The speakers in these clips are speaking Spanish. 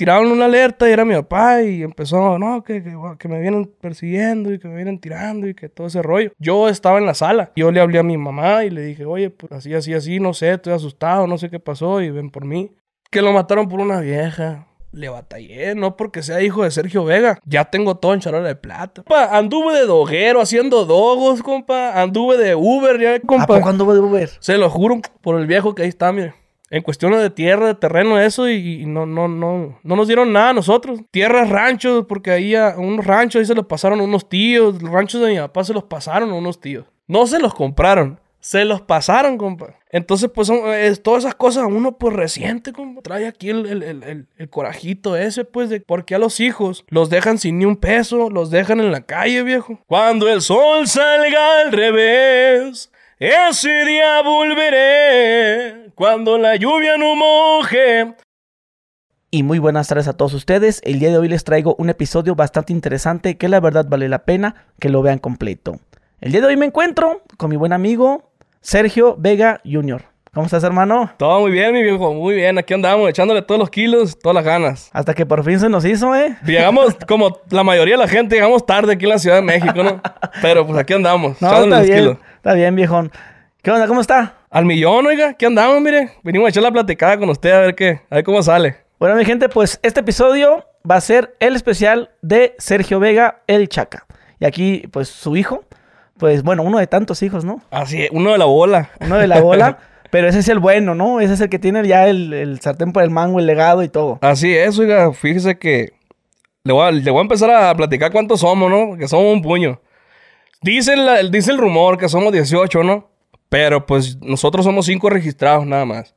tiraron una alerta y era mi papá y empezó, no, que, que, que me vienen persiguiendo y que me vienen tirando y que todo ese rollo. Yo estaba en la sala. Yo le hablé a mi mamá y le dije, oye, pues así, así, así, no sé, estoy asustado, no sé qué pasó y ven por mí. Que lo mataron por una vieja. Le batallé, no porque sea hijo de Sergio Vega. Ya tengo todo en charola de plata. Compa, anduve de doguero haciendo dogos, compa. Anduve de Uber, ya, ¿A compa. poco anduvo de Uber? Se lo juro por el viejo que ahí está, mire. En cuestiones de tierra, de terreno, eso, y, no, no, no, no nos dieron nada a nosotros. Tierras, ranchos, porque ahí a unos ranchos ahí se los pasaron unos tíos. Los ranchos de mi papá se los pasaron a unos tíos. No se los compraron, se los pasaron, compa. Entonces, pues, son, todas esas cosas uno, pues, reciente, compa. Trae aquí el, el, el- el corajito ese, pues, de porque a los hijos los dejan sin ni un peso, los dejan en la calle, viejo. Cuando el sol salga al revés, ese día volveré. Cuando la lluvia no moje. Y muy buenas tardes a todos ustedes. El día de hoy les traigo un episodio bastante interesante que la verdad vale la pena que lo vean completo. El día de hoy me encuentro con mi buen amigo Sergio Vega Jr. ¿Cómo estás, hermano? Todo muy bien, mi viejo, muy bien. Aquí andamos, echándole todos los kilos, todas las ganas. Hasta que por fin se nos hizo, ¿eh? Llegamos, como la mayoría de la gente, llegamos tarde aquí en la Ciudad de México, ¿no? Pero pues aquí andamos, No, echándole está los bien. kilos. Está bien, viejón. ¿Qué onda? ¿Cómo está? Al millón, oiga, aquí andamos, mire. Venimos a echar la platicada con usted a ver qué, a ver cómo sale. Bueno, mi gente, pues este episodio va a ser el especial de Sergio Vega, el Chaca. Y aquí, pues su hijo, pues bueno, uno de tantos hijos, ¿no? Así, es, uno de la bola. Uno de la bola, pero ese es el bueno, ¿no? Ese es el que tiene ya el, el sartén por el mango, el legado y todo. Así es, oiga, fíjese que le voy, a, le voy a empezar a platicar cuántos somos, ¿no? Que somos un puño. Dice, la- dice el rumor que somos 18, ¿no? Pero pues nosotros somos 5 registrados nada más.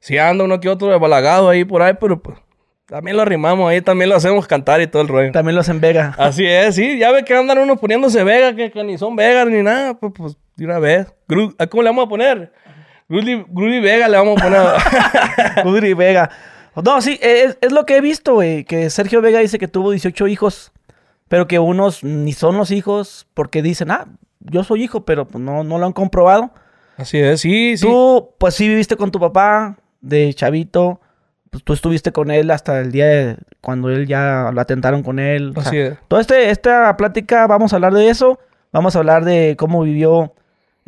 Si anda uno que otro de balagado ahí por ahí, pero pues también lo arrimamos ahí, también lo hacemos cantar y todo el rollo. También lo hacen Vega. Así es, sí. Ya ve que andan unos poniéndose Vega, que, que ni son Vegas ni nada. Pues, pues de una vez. Gru- ¿a ¿Cómo le vamos a poner? Grudy, Grudy Vega le vamos a poner. Udri Vega. No, sí, es, es lo que he visto, güey. Que Sergio Vega dice que tuvo 18 hijos, pero que unos ni son los hijos porque dicen, ah, yo soy hijo, pero pues no, no lo han comprobado. Así es, sí, sí. Tú, pues sí viviste con tu papá de chavito. Pues tú estuviste con él hasta el día de cuando él ya lo atentaron con él. O sea, Así es. Toda este, esta plática vamos a hablar de eso. Vamos a hablar de cómo vivió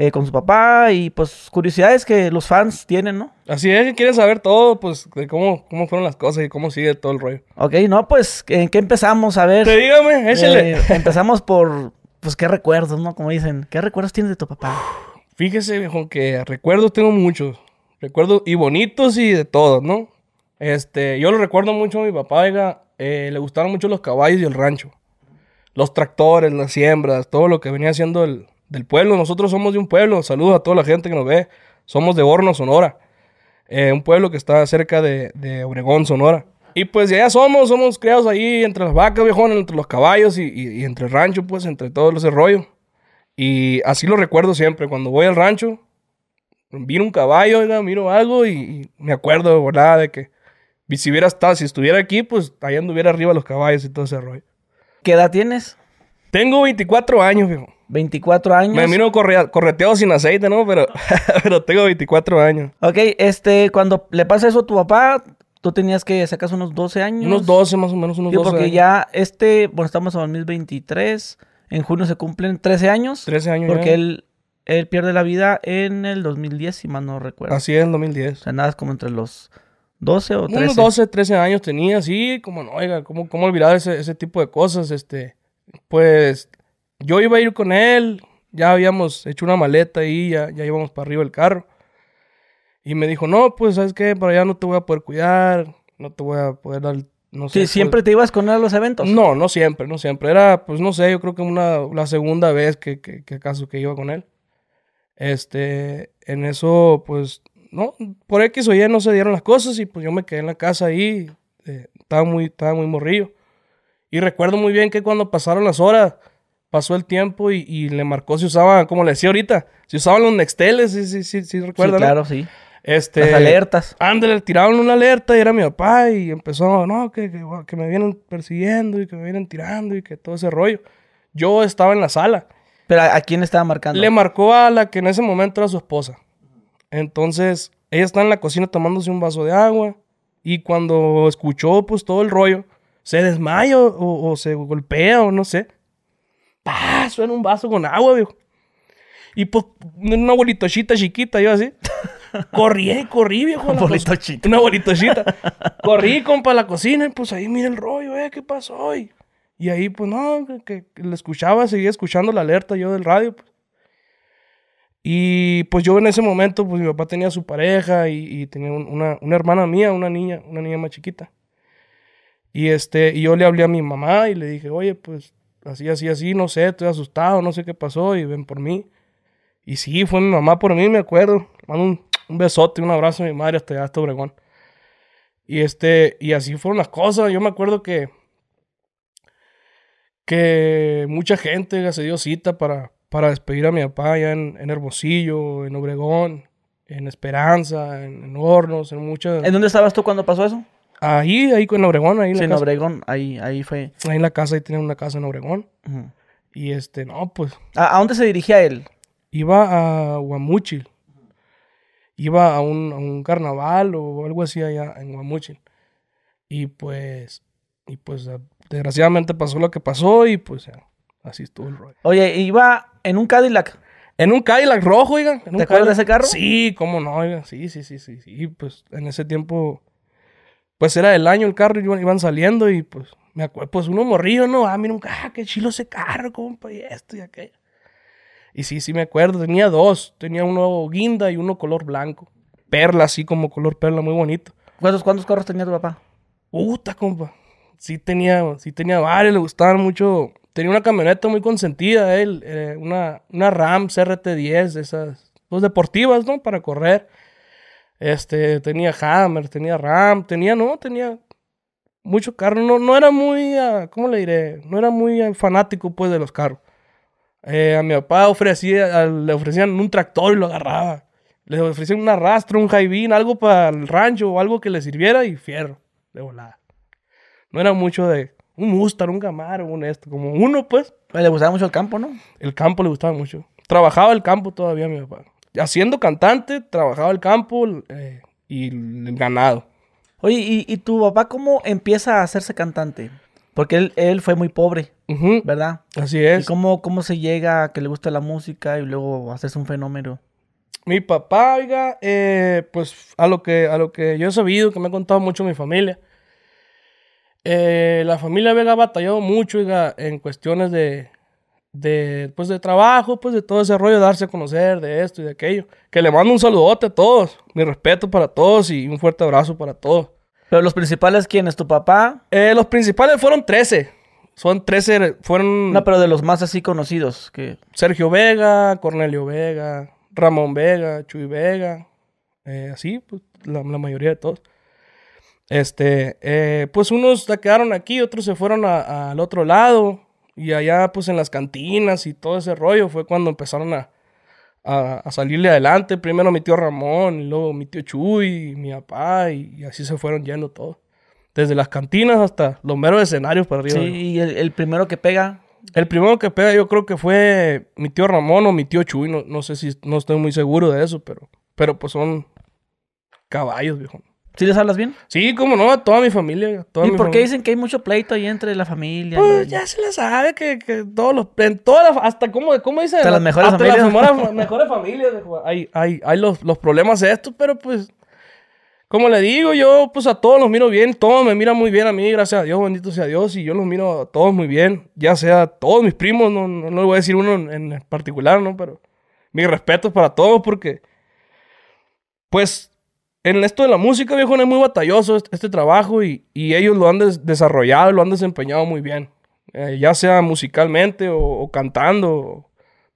eh, con su papá y pues curiosidades que los fans tienen, ¿no? Así es, que quieren saber todo, pues, de cómo, cómo fueron las cosas y cómo sigue todo el rollo. Ok, no, pues, ¿en qué empezamos? A ver. Te dígame, échale. Eh, empezamos por, pues, ¿qué recuerdos, no? Como dicen, ¿qué recuerdos tienes de tu papá? Fíjese, viejo, que recuerdos tengo muchos. Recuerdos y bonitos y de todo, ¿no? Este, yo lo recuerdo mucho a mi papá, oiga, eh, le gustaron mucho los caballos y el rancho. Los tractores, las siembras, todo lo que venía haciendo el, del pueblo. Nosotros somos de un pueblo. Saludos a toda la gente que nos ve. Somos de Horno, Sonora. Eh, un pueblo que está cerca de, de Obregón, Sonora. Y pues ya somos, somos criados ahí entre las vacas, viejón, entre los caballos y entre el rancho, pues, entre todo ese rollo. Y así lo recuerdo siempre. Cuando voy al rancho, miro un caballo, oiga, miro algo y, y me acuerdo. De que si hubiera estado, si estuviera aquí, pues allá anduviera arriba los caballos y todo ese rollo. ¿Qué edad tienes? Tengo 24 años, viejo. 24 años. Me miro correa- correteado sin aceite, ¿no? Pero, pero tengo 24 años. Ok, este, cuando le pasa eso a tu papá, tú tenías que sacas unos 12 años. Unos 12 más o menos, unos Digo, 12 porque años. ya este, bueno, estamos en 2023, en junio se cumplen 13 años. 13 años Porque ya. él, él pierde la vida en el 2010, si mal no recuerdo. Así es, en O 2010. sea, nada, como entre los 12 o 13. Unos 12, 13 años tenía, sí, como no, oiga, ¿cómo, cómo olvidar ese, ese tipo de cosas? Este, pues, yo iba a ir con él, ya habíamos hecho una maleta ahí, ya, ya íbamos para arriba del carro. Y me dijo, no, pues, ¿sabes qué? Para allá no te voy a poder cuidar, no te voy a poder dar, no sé. Sí, pues- siempre te ibas con él a los eventos. No, no siempre, no siempre. Era, pues, no sé, yo creo que una, la segunda vez que, que, que acaso que iba con él. Este, en eso, pues, no, por X o Y no se dieron las cosas y pues yo me quedé en la casa ahí, eh, estaba muy, estaba muy morrillo. Y recuerdo muy bien que cuando pasaron las horas, pasó el tiempo y, y le marcó, se usaban, como le decía ahorita, se usaban los nexteles, sí, sí, sí, sí, Sí, recuerdan. ¿no? claro, sí. Este, Las alertas. Ándale, tiraron una alerta y era mi papá y empezó, no, que, que, que me vienen persiguiendo y que me vienen tirando y que todo ese rollo. Yo estaba en la sala. Pero ¿a, a quién estaba marcando? Le marcó a la que en ese momento era su esposa. Entonces, ella está en la cocina tomándose un vaso de agua Y cuando escuchó pues todo el rollo, se desmaya o, o se golpea o no sé. ¡Pah! Suena un vaso con agua, viejo. Y pues una bolitochita chiquita, yo así. Corrí y corrí, viejo. Una bolitochita. corrí, compa, a la cocina y pues ahí mira el rollo, eh, ¿qué pasó? Y, y ahí, pues no, que, que le escuchaba, seguía escuchando la alerta yo del radio. pues. Y pues yo en ese momento, pues mi papá tenía su pareja y, y tenía un- una, una hermana mía, una niña, una niña más chiquita. Y este, y yo le hablé a mi mamá y le dije, oye, pues así, así, así, no sé, estoy asustado, no sé qué pasó y ven por mí. Y sí, fue mi mamá por mí, me acuerdo. Mando un, un besote, un abrazo a mi madre hasta allá, hasta Obregón. Y este, y así fueron las cosas. Yo me acuerdo que, que mucha gente se dio cita para, para despedir a mi papá allá en, en Hermosillo, en Obregón, en Esperanza, en, en Hornos, en muchas. ¿En dónde estabas tú cuando pasó eso? Ahí, ahí en Obregón, ahí en Sí, la en casa. Obregón, ahí, ahí fue. Ahí en la casa, ahí tenía una casa en Obregón. Y este, no, pues, ¿A, a dónde se dirigía él? iba a Guamúchil. Iba a un, a un carnaval o algo así allá en Guamúchil. Y pues, y pues, ah, desgraciadamente pasó lo que pasó y pues, así estuvo el rollo. Oye, iba en un Cadillac. En un Cadillac rojo, oiga. ¿Te acuerdas de ese carro? Sí, cómo no, oiga. Sí, sí, sí, sí, sí. Pues en ese tiempo, pues era del año el carro, iban, iban saliendo y pues me acuerdo, pues uno morrillo, ¿no? Ah, mira, un ah, qué chilo ese carro, compa, y esto y aquello. Y sí, sí me acuerdo, tenía dos. Tenía uno guinda y uno color blanco. Perla, así como color perla, muy bonito. ¿Cuántos, cuántos carros tenía tu papá? Puta, compa. Sí tenía, sí tenía varios, le gustaban mucho. Tenía una camioneta muy consentida, él. eh, una, una Ram CRT10, de esas, pues deportivas, ¿no? Para correr. Este, tenía Hammer, tenía Ram, tenía, no, tenía mucho carro. No, no era muy, ah, ¿cómo le diré? No era muy ah, fanático, pues, de los carros. Eh, a mi papá ofrecía, a- le ofrecían un tractor y lo agarraba. Le ofrecían un arrastro, un jaibín, algo para el rancho o algo que le sirviera y fierro, de volada. No era mucho de un Mustang, un Camaro, un esto, como uno, pues. Le gustaba mucho el campo, ¿no? El campo le gustaba mucho. Trabajaba el campo todavía mi papá. Haciendo cantante, trabajaba el campo eh, y el ganado. Oye, ¿y, y tu papá cómo empieza a hacerse cantante? Porque él, él fue muy pobre, Ujú, ¿verdad? Así ¿Y es. cómo, cómo se llega a que le guste la música y luego hacerse un fenómeno? Mi papá, oiga, eh, pues a lo, que, a lo que yo he sabido, que me ha contado mucho mi familia, eh, la familia Vega ha batallado mucho, oiga, en cuestiones de, de, pues, de trabajo, pues de todo ese rollo, darse a conocer, de esto y de aquello. Que le mando un saludote a todos, mi respeto para todos y un fuerte abrazo para todos. Pero los principales, ¿quién es tu papá? Eh, los principales fueron 13. Son 13, fueron No, pero de los más así conocidos. que Sergio Vega, Cornelio Vega, Ramón Vega, Chuy Vega, eh, así, pues la, la mayoría de todos. Este, eh, pues unos se quedaron aquí, otros se fueron al otro lado, y allá, pues en las cantinas y todo ese rollo, fue cuando empezaron a, a, a salirle adelante. Primero mi tío Ramón, y luego mi tío Chuy, y mi papá, y, y así se fueron yendo todos. Desde las cantinas hasta los meros escenarios para arriba. Sí, y el, el primero que pega. El primero que pega yo creo que fue mi tío Ramón o mi tío Chuy, no, no sé si, no estoy muy seguro de eso, pero, pero pues son caballos, viejo. ¿Sí les hablas bien? Sí, como no, a toda mi familia. a toda ¿Y mi por qué familia. dicen que hay mucho pleito ahí entre la familia? Pues y- ya se le sabe que, que todos los, en todas las, hasta cómo, cómo dicen, Hasta las mejores hasta familias. las mejores, mejores familias, hay, hay, hay los, los problemas estos, pero pues, como le digo, yo pues a todos los miro bien, todos me miran muy bien a mí, gracias a Dios, bendito sea Dios, y yo los miro a todos muy bien, ya sea todos mis primos, no, no, no le voy a decir uno en, en particular, ¿no? Pero mi respeto para todos porque, pues, en esto de la música, viejo, no es muy batalloso este, este trabajo y, y ellos lo han des- desarrollado, lo han desempeñado muy bien, Eh, ya sea musicalmente o, o cantando,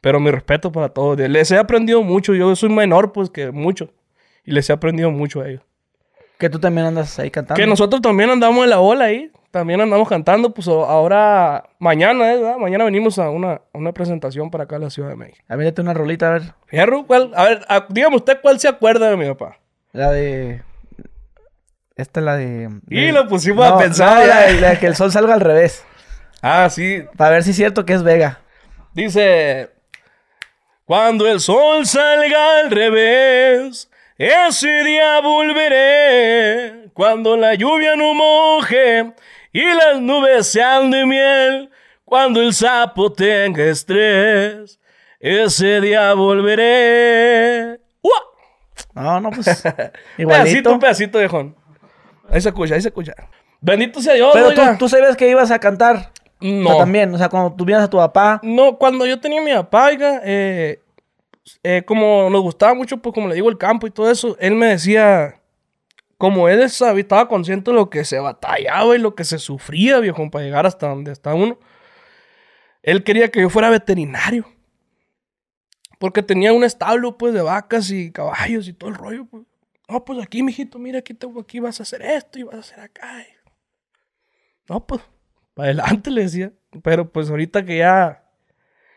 pero mi respeto para todos. Les he aprendido mucho, yo soy menor pues que muchos y les he aprendido mucho a ellos. Que tú también andas ahí cantando. Que nosotros también andamos en la ola ahí. También andamos cantando. Pues o- ahora, mañana, ¿eh? ¿verdad? Mañana venimos a una, a una presentación para acá en la Ciudad de México. A ver, date una rolita, a ver. Fierro, ¿cuál? A ver, a- dígame usted cuál se acuerda de mi papá. La de. Esta es la de. Y de- lo pusimos a No, pensar. no, la, de- la de que el sol salga al revés. Ah, sí. Para ver si es cierto que es Vega. Dice, cuando el sol salga al revés, ese día volveré cuando la lluvia no moje y las nubes sean de miel, cuando el sapo tenga estrés, ese día volveré. No, no, pues. Pedacito, igualito. un pedacito, viejón. Ahí se escucha, ahí se escucha. Bendito sea Dios, Pero tú, oiga. tú sabías que ibas a cantar. O sea, No. también, o sea, cuando tuvieras a tu papá. No, cuando yo tenía a mi papá, oiga, eh, eh, como nos gustaba mucho, pues como le digo, el campo y todo eso, él me decía, como él estaba estaba consciente de lo que se batallaba y lo que se sufría, viejo, para llegar hasta donde está uno, él quería que yo fuera veterinario. Porque tenía un establo, pues, de vacas y caballos y todo el rollo, pues. No, pues aquí, mijito, mira, aquí, te, aquí vas a hacer esto y vas a hacer acá. No, pues, para adelante le decía. Pero pues ahorita que ya,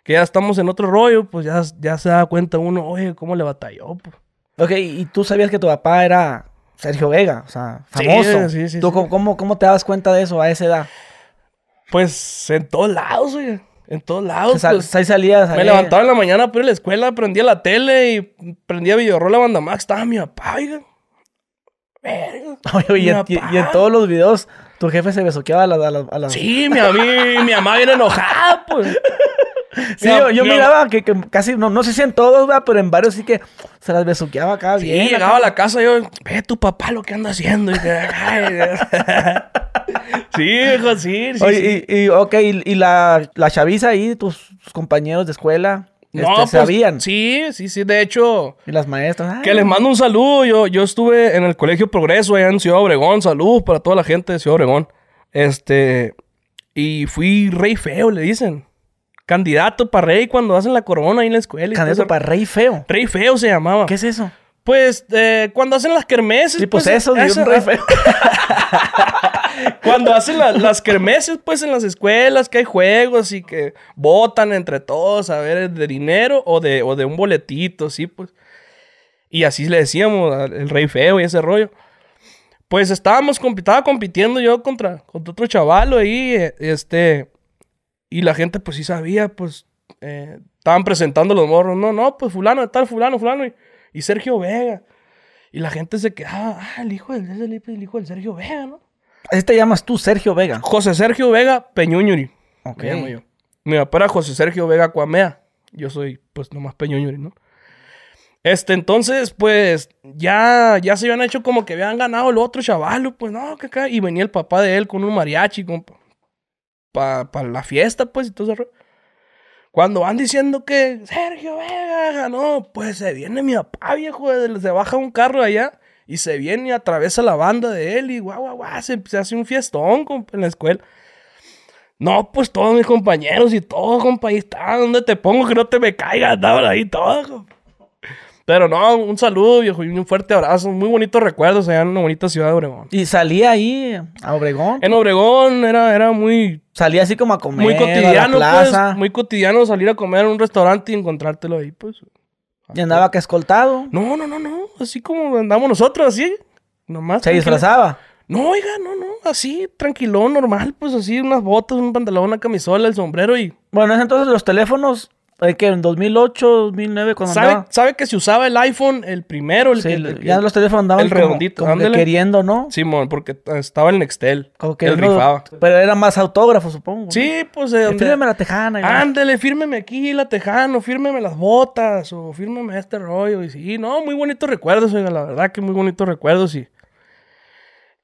que ya estamos en otro rollo, pues ya, ya se da cuenta uno, oye, cómo le batalló. Pues. Ok, y tú sabías que tu papá era Sergio Vega, o sea, famoso. sí, sí, ¿Tú sí. cómo- cómo, cómo te das cuenta de eso a esa edad? Pues en todos lados, oye. En todos lados. sea, pues. ahí salías. Me levantaba en la mañana para ir a la escuela, prendía la tele y prendía videorola banda Max. Estaba mi papá, oiga. Verga. Oye, y, en- y- en todos los videos, tu jefe se besoqueaba a las. A las, a las- Sí, mi, mi, mi mamá viene enojada, pues. Sí, yo, yo mi- miraba que, que casi, no, no sé si en todos, ¿verdad? pero en varios sí que se las besuqueaba acá Sí, bien. llegaba a la casa y yo, ve tu papá lo que anda haciendo. Y que, ay, sí, hijo, sí, sí. sí. Oye, y, y, ok, y, y la, la chaviza ahí, tus, tus compañeros de escuela, este, pues, sabían. Sí, sí, sí. De hecho, Y las maestras. que les mando un saludo. Yo, yo estuve en el Colegio Progreso allá en Ciudad Obregón. Saludos para toda la gente de Ciudad Obregón. Este, y fui rey feo, le dicen. Candidato para rey cuando hacen la corona ahí en la escuela. y Candidato eso. para rey feo. Rey feo se llamaba. ¿Qué es eso? Pues eh, cuando hacen las kermeses. Sí, pues, pues, eso, esa- un rey feo. Cuando hacen la- las kermeses, pues en las escuelas, que hay juegos y que votan entre todos a ver de dinero o de, o de un boletito, sí, pues. Y así le decíamos el rey feo y ese rollo. Pues estábamos, estaba compitiendo yo contra, contra otro chavalo ahí, eh, este, y la gente pues sí sabía, pues, eh, estaban presentando los morros, no, no, pues fulano, tal, fulano, fulano, y, y Sergio Vega. Y la gente se quedaba, ah, el hijo del, el, el hijo del Sergio Vega, ¿no? Así te llamas tú, Sergio Vega. José Sergio Vega Peñuñuri. Ok. Me llamo yo. Mi papá era José Sergio Vega Cuamea. Yo soy, pues, nomás Peñuñuri, ¿no? Este, entonces, pues, ya, ya se habían hecho como que habían ganado el otro chaval, pues, no, que acá. Y venía el papá de él con un mariachi, compa. Para la fiesta, pues, y todo rollo. Cuando van diciendo que Sergio Vega ganó, pues se viene mi papá, viejo, se baja un carro allá y se viene y atraviesa la banda de él y guau, guau, guau, se, hace un fiestón en la escuela. No, pues todos mis compañeros y todo, compa, ahí está, ¿dónde te pongo que no te me caigas? Andaban ahí todos. Pero no, un saludo, viejo, y un fuerte abrazo. Muy bonitos recuerdos allá en una bonita ciudad de Obregón. Y salía ahí a Obregón. En Obregón era, era muy, Salía así como a comer. muy a cotidiano, la pues. Muy cotidiano salir a comer en un restaurante y encontrártelo ahí, pues. Y andaba que escoltado. No, no, no, no. Así como andamos nosotros, así. Nomás. Se tranquilo. disfrazaba. No, oiga, no, no. Así, tranquilón, normal. Pues así, unas botas, un pantalón, una camisola, el sombrero y. Bueno, entonces los teléfonos, eh, que en 2008, 2009, cuando ¿Sabe, andaba. sabe que se usaba el iPhone, el primero, el Sí, que- el- el que- ya los teléfonos andaban el como- redondito, como, que ándale. queriendo, ¿no? Simón, porque estaba el Nextel. Como que él uno- rifaba. Pero era más autógrafo, supongo. Sí, pues. eh, ¿no? Fírmeme la tejana. y no. Ándale, fírmeme aquí la tejano, fírmeme las botas o fírmeme este rollo. Y sí, no, muy bonitos recuerdos, oiga, la verdad que muy bonitos recuerdos y,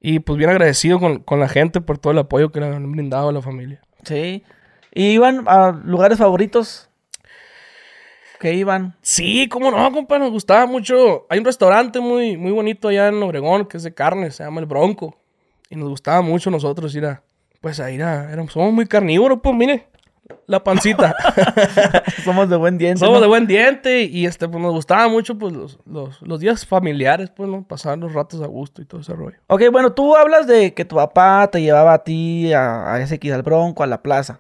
y pues bien agradecido con, con la gente por todo el apoyo que le han brindado a la familia. Sí. ¿Y iban a lugares favoritos? Que iban. Sí, cómo no, compa, nos gustaba mucho. Hay un restaurante muy, muy bonito allá en Obregón que es de carne, se llama El Bronco. Y nos gustaba mucho nosotros ir a, pues a ir a, éramos- somos muy carnívoros, pues mire, la pancita. Somos de buen diente. Somos ¿no? de buen diente y este, pues nos gustaba mucho pues los, los, los días familiares, pues, ¿no? Pasar los ratos a gusto y todo ese rollo. Ok, bueno, tú hablas de que tu papá te llevaba a ti a, a ese Bronco, a la plaza.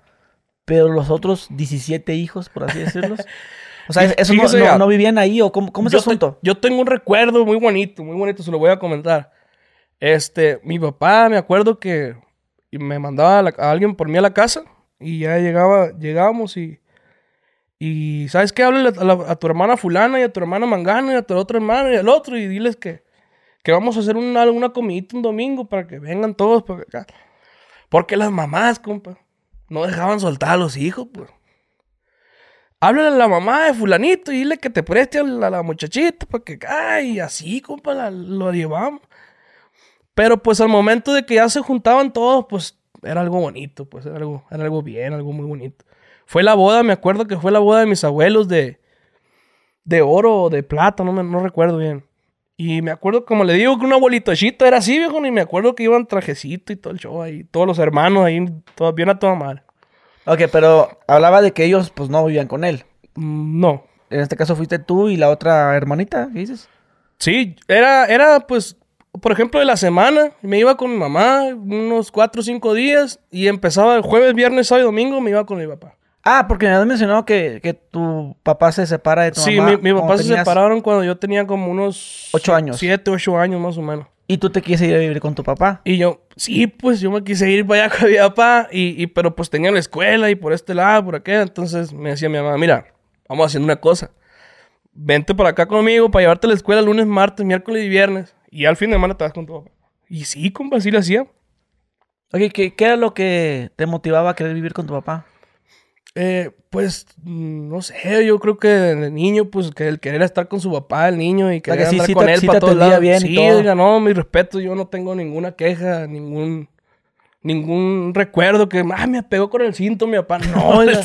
Pero los otros 17 hijos, por así decirlos. O sea, ¿eso no, no- no vivían ahí? ¿O cómo, cómo es el te- asunto? yo tengo un recuerdo muy bonito, muy bonito, se lo voy a comentar. Este, mi papá, me acuerdo que me mandaba a, la- a alguien por mí a la casa y ya llegaba, llegábamos y, y ¿sabes qué? Háblale a, la- a tu hermana fulana y a tu hermana mangana y a tu otra hermana y al otro y diles que, que vamos a hacer una, una comidita un domingo para que vengan todos. Porque, acá. porque las mamás, compa, no dejaban soltar a los hijos, pues. Háblale a la mamá de fulanito y dile que te preste a la, muchachita para que ay, así, compa, la- lo llevamos. Pero pues al momento de que ya se juntaban todos, pues era algo bonito, pues era algo, era algo bien, algo muy bonito. Fue la boda, me acuerdo que fue la boda de mis abuelos de, de oro o de plata, no, me, no recuerdo bien. Y me acuerdo, como le digo, que un abuelitochito era así, viejo, ni me acuerdo que iban trajecito y todo el show ahí, todos los hermanos ahí, todo, bien a toda madre. Ok, pero hablaba de que ellos pues no vivían con él. Mm, No, En este caso fuiste tú y la otra hermanita, ¿qué dices? Sí, era, era pues, por ejemplo, de la semana, me iba con mi mamá unos cuatro o cinco días y empezaba el jueves, viernes, sábado y domingo, me iba con mi papá. Ah, porque me has mencionado que, que tu papá se separa de tu Sí, mamá. mi, mi papá se separaron cuando yo tenía como unos... Ocho años. Siete, ocho años más o menos. Y tú te quieres ir a vivir con tu papá. Y yo, sí, pues yo me quise ir para allá con mi papá, y, y- pero pues tenía la escuela y por este lado, por aquel. Entonces me decía mi mamá, mira, vamos haciendo una cosa. Vente para acá conmigo para llevarte a la escuela lunes, martes, miércoles y viernes. Y al fin de semana te vas con tu papá. Y sí, compa, así lo hacía. Ok, ¿qué, qué era lo que te motivaba a querer vivir con tu papá? Eh, pues, mm, no sé, yo creo que de niño, pues, que el querer estar con su papá, el niño, y querer que sí- andar sí con te- él sí para todos lados. bien y sí, todo. no, mi respeto, yo no tengo ninguna queja, ningún, ningún recuerdo que, ah, me pegó con el cinto mi papá. No, oiga,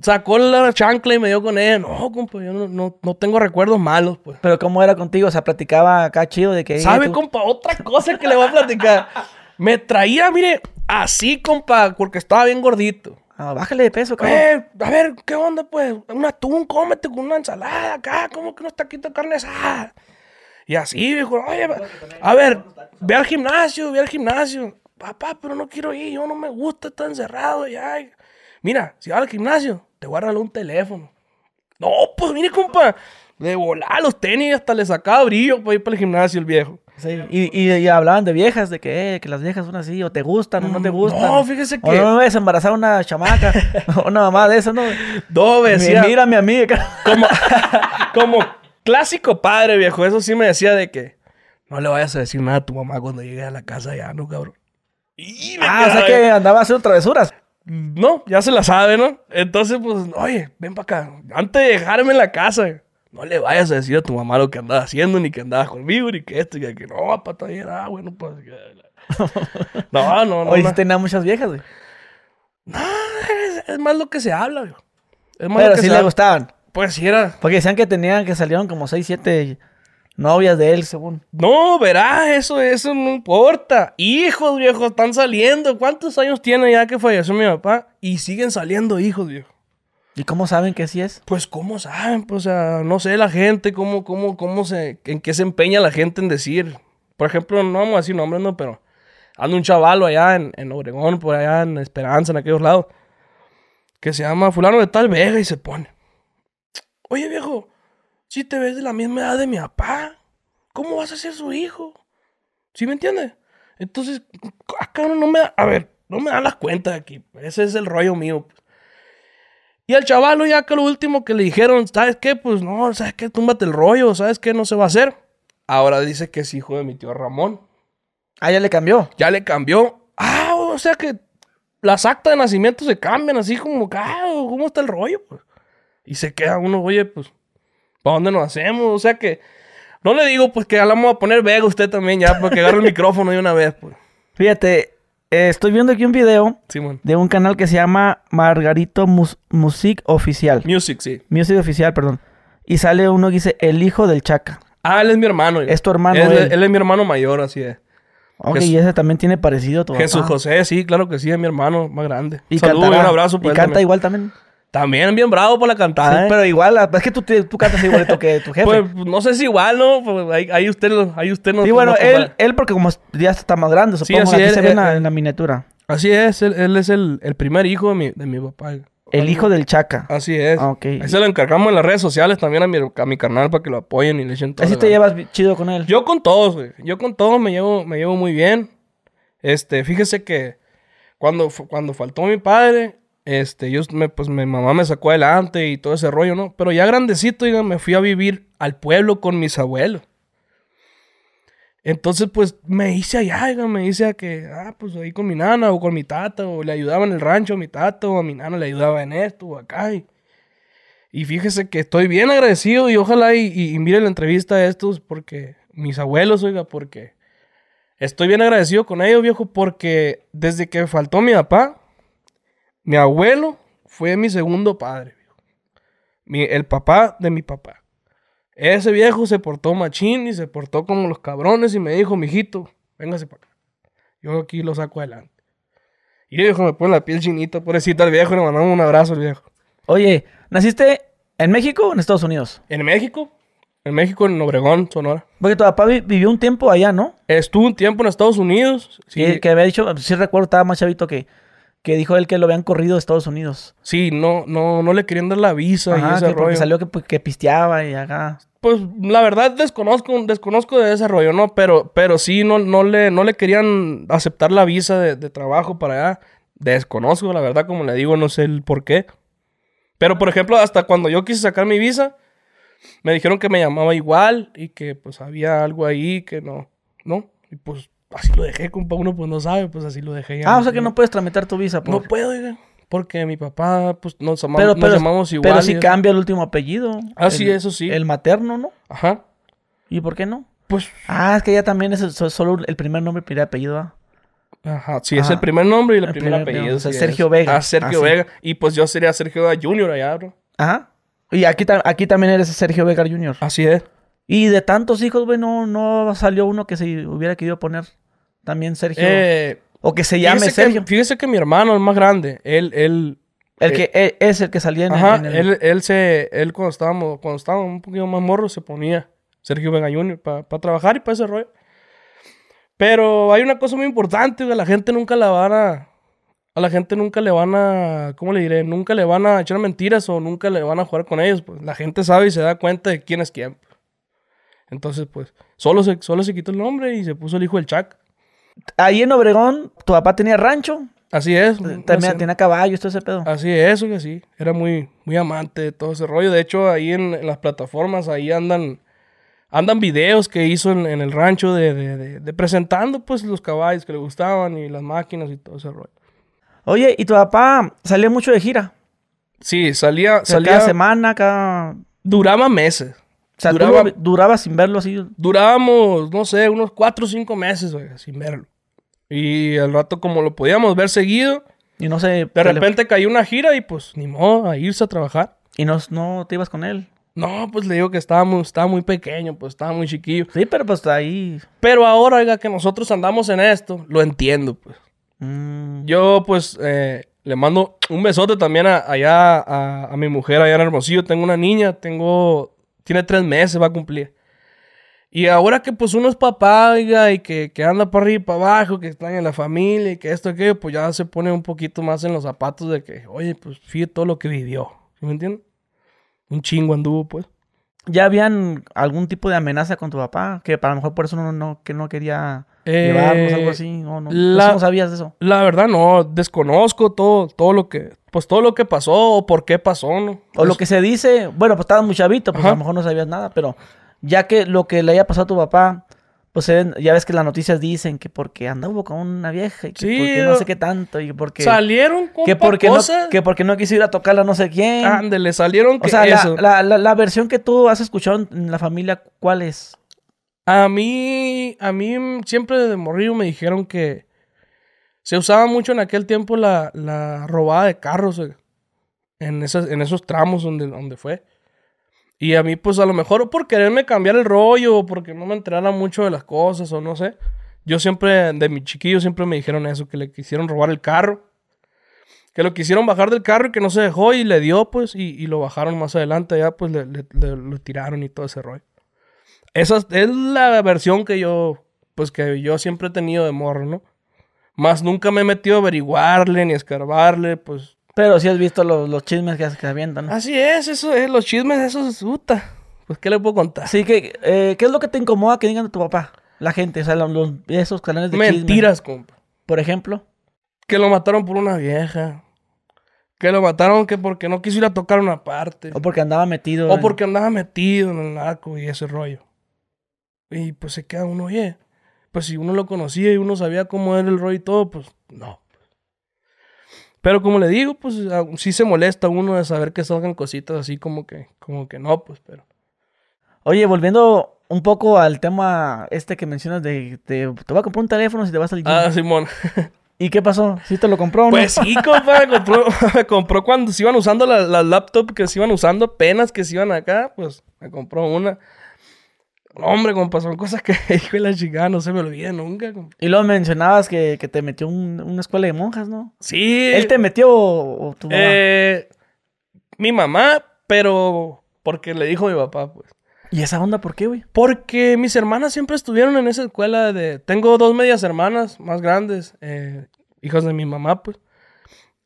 sacó la chancla y me dio con ella. No, compa, yo no, no, no tengo recuerdos malos, pues. Pero ¿cómo era contigo? O sea, platicaba acá chido de que... ¿Sabe, tú- compa? Otra cosa que le voy a platicar. Me traía, mire, así, compa, porque estaba bien gordito. Ah, bájale de peso, cabrón. Eh, a ver, ¿qué onda, pues? Un atún, cómete con una ensalada acá, ¿cómo que no está quito de carne asada? Y así, viejo, oye, a ver, ve al gimnasio, ve al gimnasio. Papá, pero no quiero ir, yo no me gusta estar encerrado ya. Mira, si vas al gimnasio, te regalar un teléfono. No, pues mire, compa, de volar los tenis hasta le sacaba brillo para ir para el gimnasio el viejo. Sí, Y, y, y hablaban de viejas, de que, eh, que las viejas son así, o te gustan, o no te gustan. No, fíjese O que- no me a embarazar una chamaca, o una mamá de eso, ¿no? No, decía, Mírame a mí. como, como clásico padre, viejo. Eso sí me decía de que no le vayas a decir nada a tu mamá cuando llegue a la casa ya, ¿no, cabrón? Y me Ah, o sea que andaba haciendo travesuras. No, ya se la sabe, ¿no? Entonces, pues, oye, ven para acá. Antes de dejarme en la casa, no le vayas a decir a tu mamá lo que andaba haciendo, ni que andabas conmigo, ni que esto, y que no, papá. Ah, bueno, pues. No, no, no. Hoy no. tenía muchas viejas, güey. No, es, es más lo que se habla, viejo. Es más Pero lo que sí se le habla. gustaban. Pues sí era. Porque decían que tenían, que salieron como 6, 7 novias de él, según. No, verás, eso, eso no importa. Hijos, viejo, están saliendo. ¿Cuántos años tiene ya que falleció mi papá? Y siguen saliendo hijos, viejo. ¿Y cómo saben que sí es? Pues, ¿cómo saben? Pues, o sea, no sé la gente, cómo, cómo, cómo se, en qué se empeña la gente en decir. Por ejemplo, no vamos a decir nombres, no, pero anda un chavalo allá en, en Obregón, por allá en Esperanza, en aquellos lados, que se llama Fulano de Tal Vega y se pone. Oye, viejo, si te ves de la misma edad de mi papá, ¿cómo vas a ser su hijo? ¿Sí me entiendes? Entonces, acá no me da, a ver, no me dan las cuentas aquí. Ese es el rollo mío. pues. Y al chavalo ya que lo último que le dijeron, ¿sabes qué? Pues no, ¿sabes qué? Túmbate el rollo, ¿sabes qué? No se va a hacer. Ahora dice que es hijo de mi tío Ramón. Ah, ya le cambió. Ya le cambió. Ah, o sea que las actas de nacimiento se cambian así como, ah, ¿cómo está el rollo? Pues? Y se queda uno, oye, pues, ¿para dónde nos hacemos? O sea que, no le digo, pues, que ya le vamos a poner Vega usted también ya, porque agarre el micrófono de una vez, pues. Fíjate, eh, estoy viendo aquí un video Simón. de un canal que se llama Margarito Mus- Music Oficial. Music, sí. Music Oficial, perdón. Y sale uno que dice El hijo del Chaca. Ah, él es mi hermano. Es tu hermano, Él, él. él es mi hermano mayor, así es. Ok, y ese también tiene parecido a tu Jesús papá. José, sí, claro que sí, es mi hermano más grande. Y Saludos y un abrazo Y para él canta también. igual también. También bien bravo por la cantada, Sí, ¿eh? pero igual, es que tú, tú cantas igualito que tu jefe. Pues no sé si igual, ¿no? Pues, ahí, ahí usted, ahí usted no. sí, bueno, no él, él porque como ya está más grande, Sí, supongo, así aquí es, se ve eh, en la, eh. en la miniatura. Así es, él, él es el, el primer hijo de mi, de mi papá. El hijo del Chaca. Así es. Ah, ok. Ahí se lo encargamos en las redes sociales también a mi, a mi carnal para que lo apoyen y le echen todo. Así te llevas chido con él. Yo con todos, güey. Yo con todos me llevo, me llevo muy bien. Este, fíjese que cuando, cuando faltó mi padre, este, yo, me, pues mi mamá me sacó adelante y todo ese rollo, ¿no? Pero ya grandecito, diga, me fui a vivir al pueblo con mis abuelos. Entonces, pues, me hice allá, oiga, me hice a que, ah, pues ahí con mi nana o con mi tata, o le ayudaba en el rancho a mi tata, o a mi nana le ayudaba en esto o acá. Y, y fíjese que estoy bien agradecido y ojalá y, y, y mire la entrevista de estos, porque mis abuelos, oiga, porque estoy bien agradecido con ellos, viejo, porque desde que faltó mi papá, mi abuelo fue mi segundo padre. Mi- el papá de mi papá. Ese viejo se portó machín y se portó como los cabrones y me dijo, mijito, véngase para acá. Yo aquí lo saco adelante. Y el viejo me pone la piel chinita, pobrecita el viejo, le mandamos un abrazo al viejo. Oye, ¿naciste en México o en Estados Unidos? En México, en México, en Obregón, Sonora. Porque tu papá vi- vivió un tiempo allá, ¿no? Estuve un tiempo en Estados Unidos. Sí, Que, que había dicho, sí recuerdo, estaba más chavito que, que dijo él que lo habían corrido de Estados Unidos. sí, no, no, no le querían dar la visa y Ajá, ese que porque rollo. salió que, pues, que pisteaba y acá. Pues la verdad desconozco, desconozco de ese rollo, ¿no? Pero, pero sí, no, no, le, no le querían aceptar la visa de, de trabajo para allá. Desconozco, la verdad, como le digo, no sé el por qué. Pero, por ejemplo, hasta cuando yo quise sacar mi visa, me dijeron que me llamaba igual y que pues había algo ahí que no, ¿no? Y pues así lo dejé, compa, uno pues no sabe, pues así lo dejé. ya. Ah, o sea que no puedes tramitar tu visa. Por... No puedo, oiga, porque mi papá, pues nos, pero, nos pero, llamamos igual. pero eso. cambia el último apellido. Ah, sí, eso sí. El materno, ¿no? Ajá. ¿Y por qué no? Pues Ah, es que ya también es so- solo el primer nombre y primer apellido. ¿ah? Ajá, sí, es Ajá. el primer nombre y el, El primer, primer apellido. apellido, o sea, sí Sergio es. Vega. Ah, Sergio Ah, sí. Vega. Y pues yo sería Sergio Vega Junior allá, bro. Ajá. Y aquí, aquí también eres Sergio Vegar Jr. Así es. Y de tantos hijos, güey, no, no salió uno que se hubiera querido poner también Sergio. Eh, o que se llame Sergio. que, fíjese que mi hermano, el más grande, él, él, el que e- es el que salía en, el- ajá, en el... él, él se, él cuando estábamos, cuando estábamos un poquito más morros, se ponía Sergio Vega Junior para trabajar y para ese rollo. Pero hay una cosa muy importante, güey, la gente nunca la van a, a la gente nunca le van a, ¿cómo le diré? Nunca le van a echar mentiras o nunca le van a jugar con ellos, pues la gente sabe y se da cuenta de quién es quién. Entonces, pues, solo se, solo se quitó el nombre y se puso el hijo del Chac. Ahí en Obregón, tu papá tenía rancho. Así es. También así- tenía caballos, todo ese pedo. Así es, que sí. Era muy, muy amante de todo ese rollo. De hecho, ahí en, en las plataformas, ahí andan, andan videos que hizo en, en el rancho de, de- de- de presentando pues los caballos que le gustaban y las máquinas y todo ese rollo. Oye, ¿y tu papá salía mucho de gira? Sí, salía, O sea, salía, cada semana, cada... duraba meses. O sea, tú Duraba- duraba sin verlo así. Durábamos, no sé, unos cuatro o cinco meses, oiga, sin verlo. Y al rato, como lo podíamos ver seguido, Y no sé... de repente cayó una gira y pues ni modo, a irse a trabajar. Y no, no te ibas con él. No, pues le digo que estaba muy, estaba muy pequeño, pues estaba muy chiquillo. Sí, pero pues ahí... Pero ahora, oiga, que nosotros andamos en esto, lo entiendo, pues. mm, Yo, pues, eh, le mando un besote también a, allá a, a mi mujer allá en Hermosillo. Tengo una niña, tengo, tiene tres meses, va a cumplir. Y ahora que pues uno es oiga, y que, que anda para arriba y para abajo, que están en la familia y que esto, que pues ya se pone un poquito más en los zapatos de que, oye, pues fíjate todo lo que vivió. ¿Sí me entiendes? Un chingo anduvo, pues. ¿Ya habían algún tipo de amenaza con tu papá? Que para lo mejor por eso no, no, que no quería Eh, llevarnos, algo así. No, no, la- no sabías de eso. La verdad no, desconozco todo, todo lo que, pues todo lo que pasó o por qué pasó, ¿no? O lo que se dice, bueno, pues estabas muy chavito, pues Ajá. a lo mejor no sabías nada, pero ya que lo que le haya pasado a tu papá, pues eh, ya ves que las noticias dicen que porque anduvo con una vieja y que Sí, porque no sé qué tanto y que porque, salieron con que porque, no, cosas. que porque no quiso ir a tocarla no sé quién. Ándele, salieron que o sea, la, eso. la, la, la versión que tú has escuchado en la familia, ¿cuál es? A mí, a mí siempre de morrillo me dijeron que se usaba mucho en aquel tiempo la, la robada de carros eh, en, en esos tramos donde, donde fue. Y a mí, pues a lo mejor por quererme cambiar el rollo o porque no me enterara mucho de las cosas o no sé. Yo siempre, de mi chiquillo, siempre me dijeron eso, que le quisieron robar el carro. Que lo quisieron bajar del carro y que no se dejó y le dio, pues, y, y lo bajaron más adelante, ya pues le, le- le- lo tiraron y todo ese rollo. Esa es- la versión que yo, pues que yo siempre he tenido de morro, ¿no? Más nunca me he metido a averiguarle ni a escarbarle, pues. Pero sí has visto los, los chismes que, que avientan. ¿no? Así es, eso es, los chismes, eso es puta. Pues, ¿qué le puedo contar? Así que, eh, ¿qué es lo que te incomoda que digan de tu papá? La gente, o sea, los, los- esos canales de chisme. Mentiras, compa. Por ejemplo. Que lo mataron por una vieja. Que lo mataron que porque no quiso ir a tocar una parte. O porque andaba metido. O en- porque andaba metido en el narco y ese rollo. Y pues se queda uno, oye. pues si uno lo conocía y uno sabía cómo era el rollo y todo, pues no. Pero como le digo, pues sí se molesta uno de saber que salgan cositas así como que, como que no, pues, pero. Oye, volviendo un poco al tema este que mencionas de, de- te voy a comprar un teléfono si te vas al gym. Ah, Simón. ¿Y qué pasó? ¿Sí te lo compró o no? Pues sí, compa, me compró, compró cuando se iban usando las las laptops que se iban usando, apenas que se iban acá, pues me compró una. Hombre, compa, son cosas que, hijo de la chica, no se me olvida nunca. compa. Y luego mencionabas que, que te metió un- una escuela de monjas, ¿no? Sí. ¿Él te metió o, o tu mamá? eh, mi mamá, pero porque le dijo a mi papá, pues. ¿Y esa onda por qué, güey? Porque mis hermanas siempre estuvieron en esa escuela de... Tengo dos medias hermanas más grandes, eh, hijas de mi mamá, pues.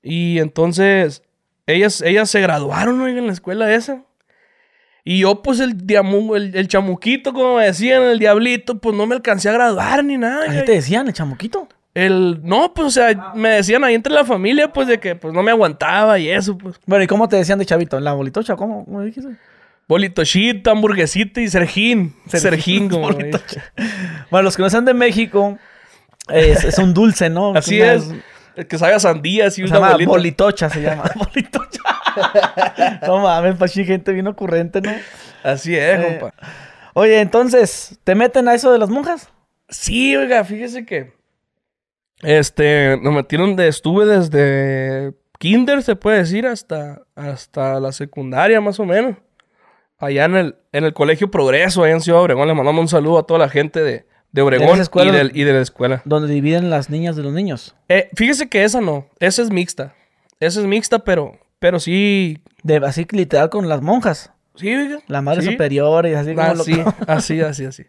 Y entonces, ellas, ellas se graduaron, oiga, en la escuela esa. Y yo, pues, el, diamu- el, el chamuquito, como me decían, el diablito, pues, no me alcancé a graduar ni nada. ¿Así te decían, el chamuquito? El... No, pues, o sea, me decían ahí entre la familia, pues, de que, pues, no me aguantaba y eso, pues. Bueno, ¿y cómo te decían de chavito? ¿La bolitocha? ¿Cómo, cómo dijiste? Bolitochita, hamburguesita y serjín. Serjín, como. Bueno, los que no sean de México, es, es un dulce, ¿no? Así Una- es. El que sabe a sandía, así Se una llama bolita. bolitocha, se llama. bolitocha. no mames, pachi, gente bien ocurrente, ¿no? Así es, Eh, compa. Oye, entonces, ¿te meten a eso de las monjas? Sí, oiga, fíjese que. Este, nos metieron de. Estuve desde kinder, se puede decir, hasta, hasta la secundaria, más o menos. Allá en el, en el Colegio Progreso, allá en Ciudad Obregón. Le mandamos un saludo a toda la gente de, de Obregón y, del- y de la escuela. Donde dividen las niñas de los niños. Eh, fíjese que esa no. Esa es mixta. Esa es mixta, pero. Pero sí. De, así literal con las monjas. Sí, oiga. La madre sí. superior y así como lo- Así, así, así, así.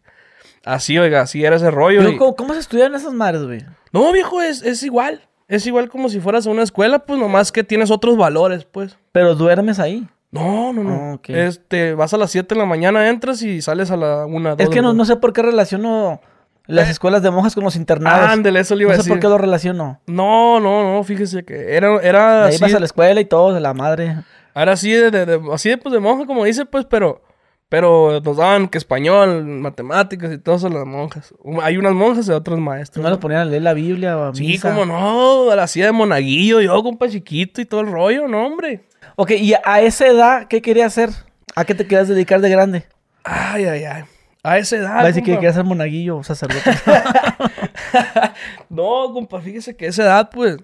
Así, oiga, así era ese rollo. Pero, y- ¿cómo, cómo se estudian esas madres, güey? No, viejo, es, es igual. Es igual como si fueras a una escuela, pues nomás que tienes otros valores, pues. Pero duermes ahí. No, no, no. Ah. Este, vas a las 7 de la mañana, entras y sales a la 1, 2. Es que no, no sé por qué relaciono las Eh. escuelas de monjas con los internados. Ándale, eso le iba no a sé por decir. qué lo relaciono. No, no, no, fíjese que era, era Ahí así. vas a la escuela y todo, de la madre. Era así de, de- de- así de, pues, de monja, como dice, pues, pero... Pero nos daban que español, matemáticas y todo eso las monjas. Hay unas monjas y otros maestros. No los ponían a leer la Biblia o a Sí, misa. como no, a la hacía de monaguillo, yo, compa chiquito y todo el rollo, no, hombre. Ok, y a esa edad, ¿qué querías hacer? ¿A qué te querías dedicar de grande? Ay, ay, ay. A esa edad. Va a decir que compa. querías ser monaguillo o sacerdote. No, compa, fíjese que a esa edad, pues,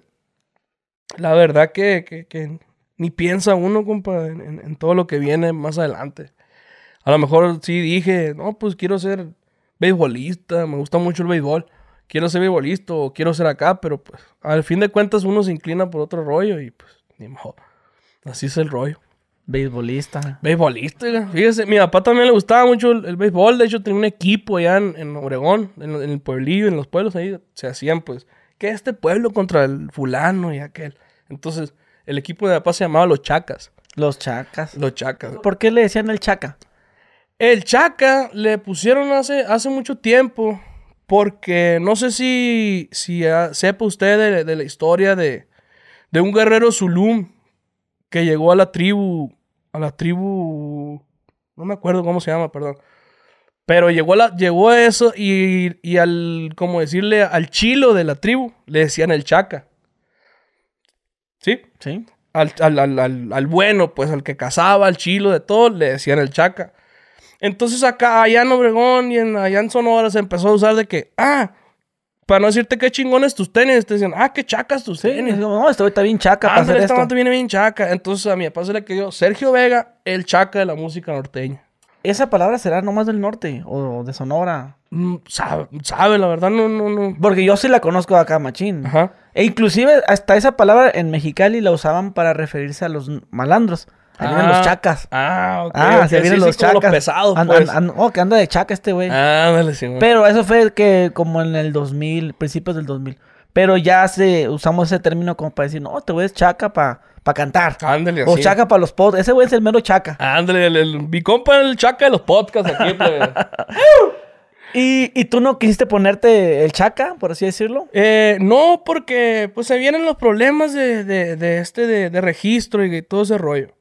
la verdad que, que- que ni piensa uno, compa, en, en- en todo lo que viene más adelante. A lo mejor sí dije, no, pues quiero ser beisbolista, me gusta mucho el béisbol, quiero ser beisbolista o quiero ser acá, pero pues, al fin de cuentas uno se inclina por otro rollo y pues, ni modo. Así es el rollo. Beisbolista. Beisbolista, fíjese, mi papá también le gustaba mucho el, el béisbol, de hecho tenía un equipo allá en, en Obregón, en, en el pueblillo, en los pueblos ahí, se hacían pues, que este pueblo contra el fulano y aquel. Entonces, el equipo de mi papá se llamaba Los Chacas, Los chacas. Los Chacas. ¿Por qué le decían el chaca? El Chaca le pusieron hace, hace mucho tiempo, porque no sé si, si sepa usted de, de la historia de, de un guerrero Zulum que llegó a la tribu, a la tribu, no me acuerdo cómo se llama, perdón. Pero llegó a, la, llegó a eso y, y al, como decirle, al chilo de la tribu, le decían el Chaca. ¿Sí? Sí. al, al, al, al- al bueno, pues al que cazaba, al chilo, de todo, le decían el chaca. Entonces acá, allá en Obregón y en, allá en Sonora se empezó a usar de que, ah, para no decirte qué chingones tus tenis, te decían, ah, qué chacas tus Sí, tenis. como, no, este está bien chaca para Ándale, hacer esta esto. viene bien chaca. Entonces a mi papá se le quedó Sergio Vega, el chaca de la música norteña. ¿Esa palabra será nomás del norte o de Sonora? Mm, sabe, sabe, la verdad, no, no, no. Porque yo sí la conozco acá, machín. Ajá. E inclusive hasta esa palabra en Mexicali la usaban para referirse a los malandros. Ahí vienen los Ah, chacas. Ah, ok. Ah, se vienen sí, sí, los como chacas. pesados, An- pues. oh, que anda de chaca este güey. Ándale, sí, güey. Pero eso fue que como en el 2000, principios del 2000. Pero ya se usamos ese término como para decir, no, este güey es chaca para cantar. Ándale, O así. chaca para los pods. Ese güey es el mero chaca. Ándale, el, el- mi compa el chaca de los podcasts aquí, plebe. ¿Y, y tú no quisiste ponerte el chaca, por así decirlo? Eh, no, porque pues se vienen los problemas de, de, de este de, de registro y todo ese rollo.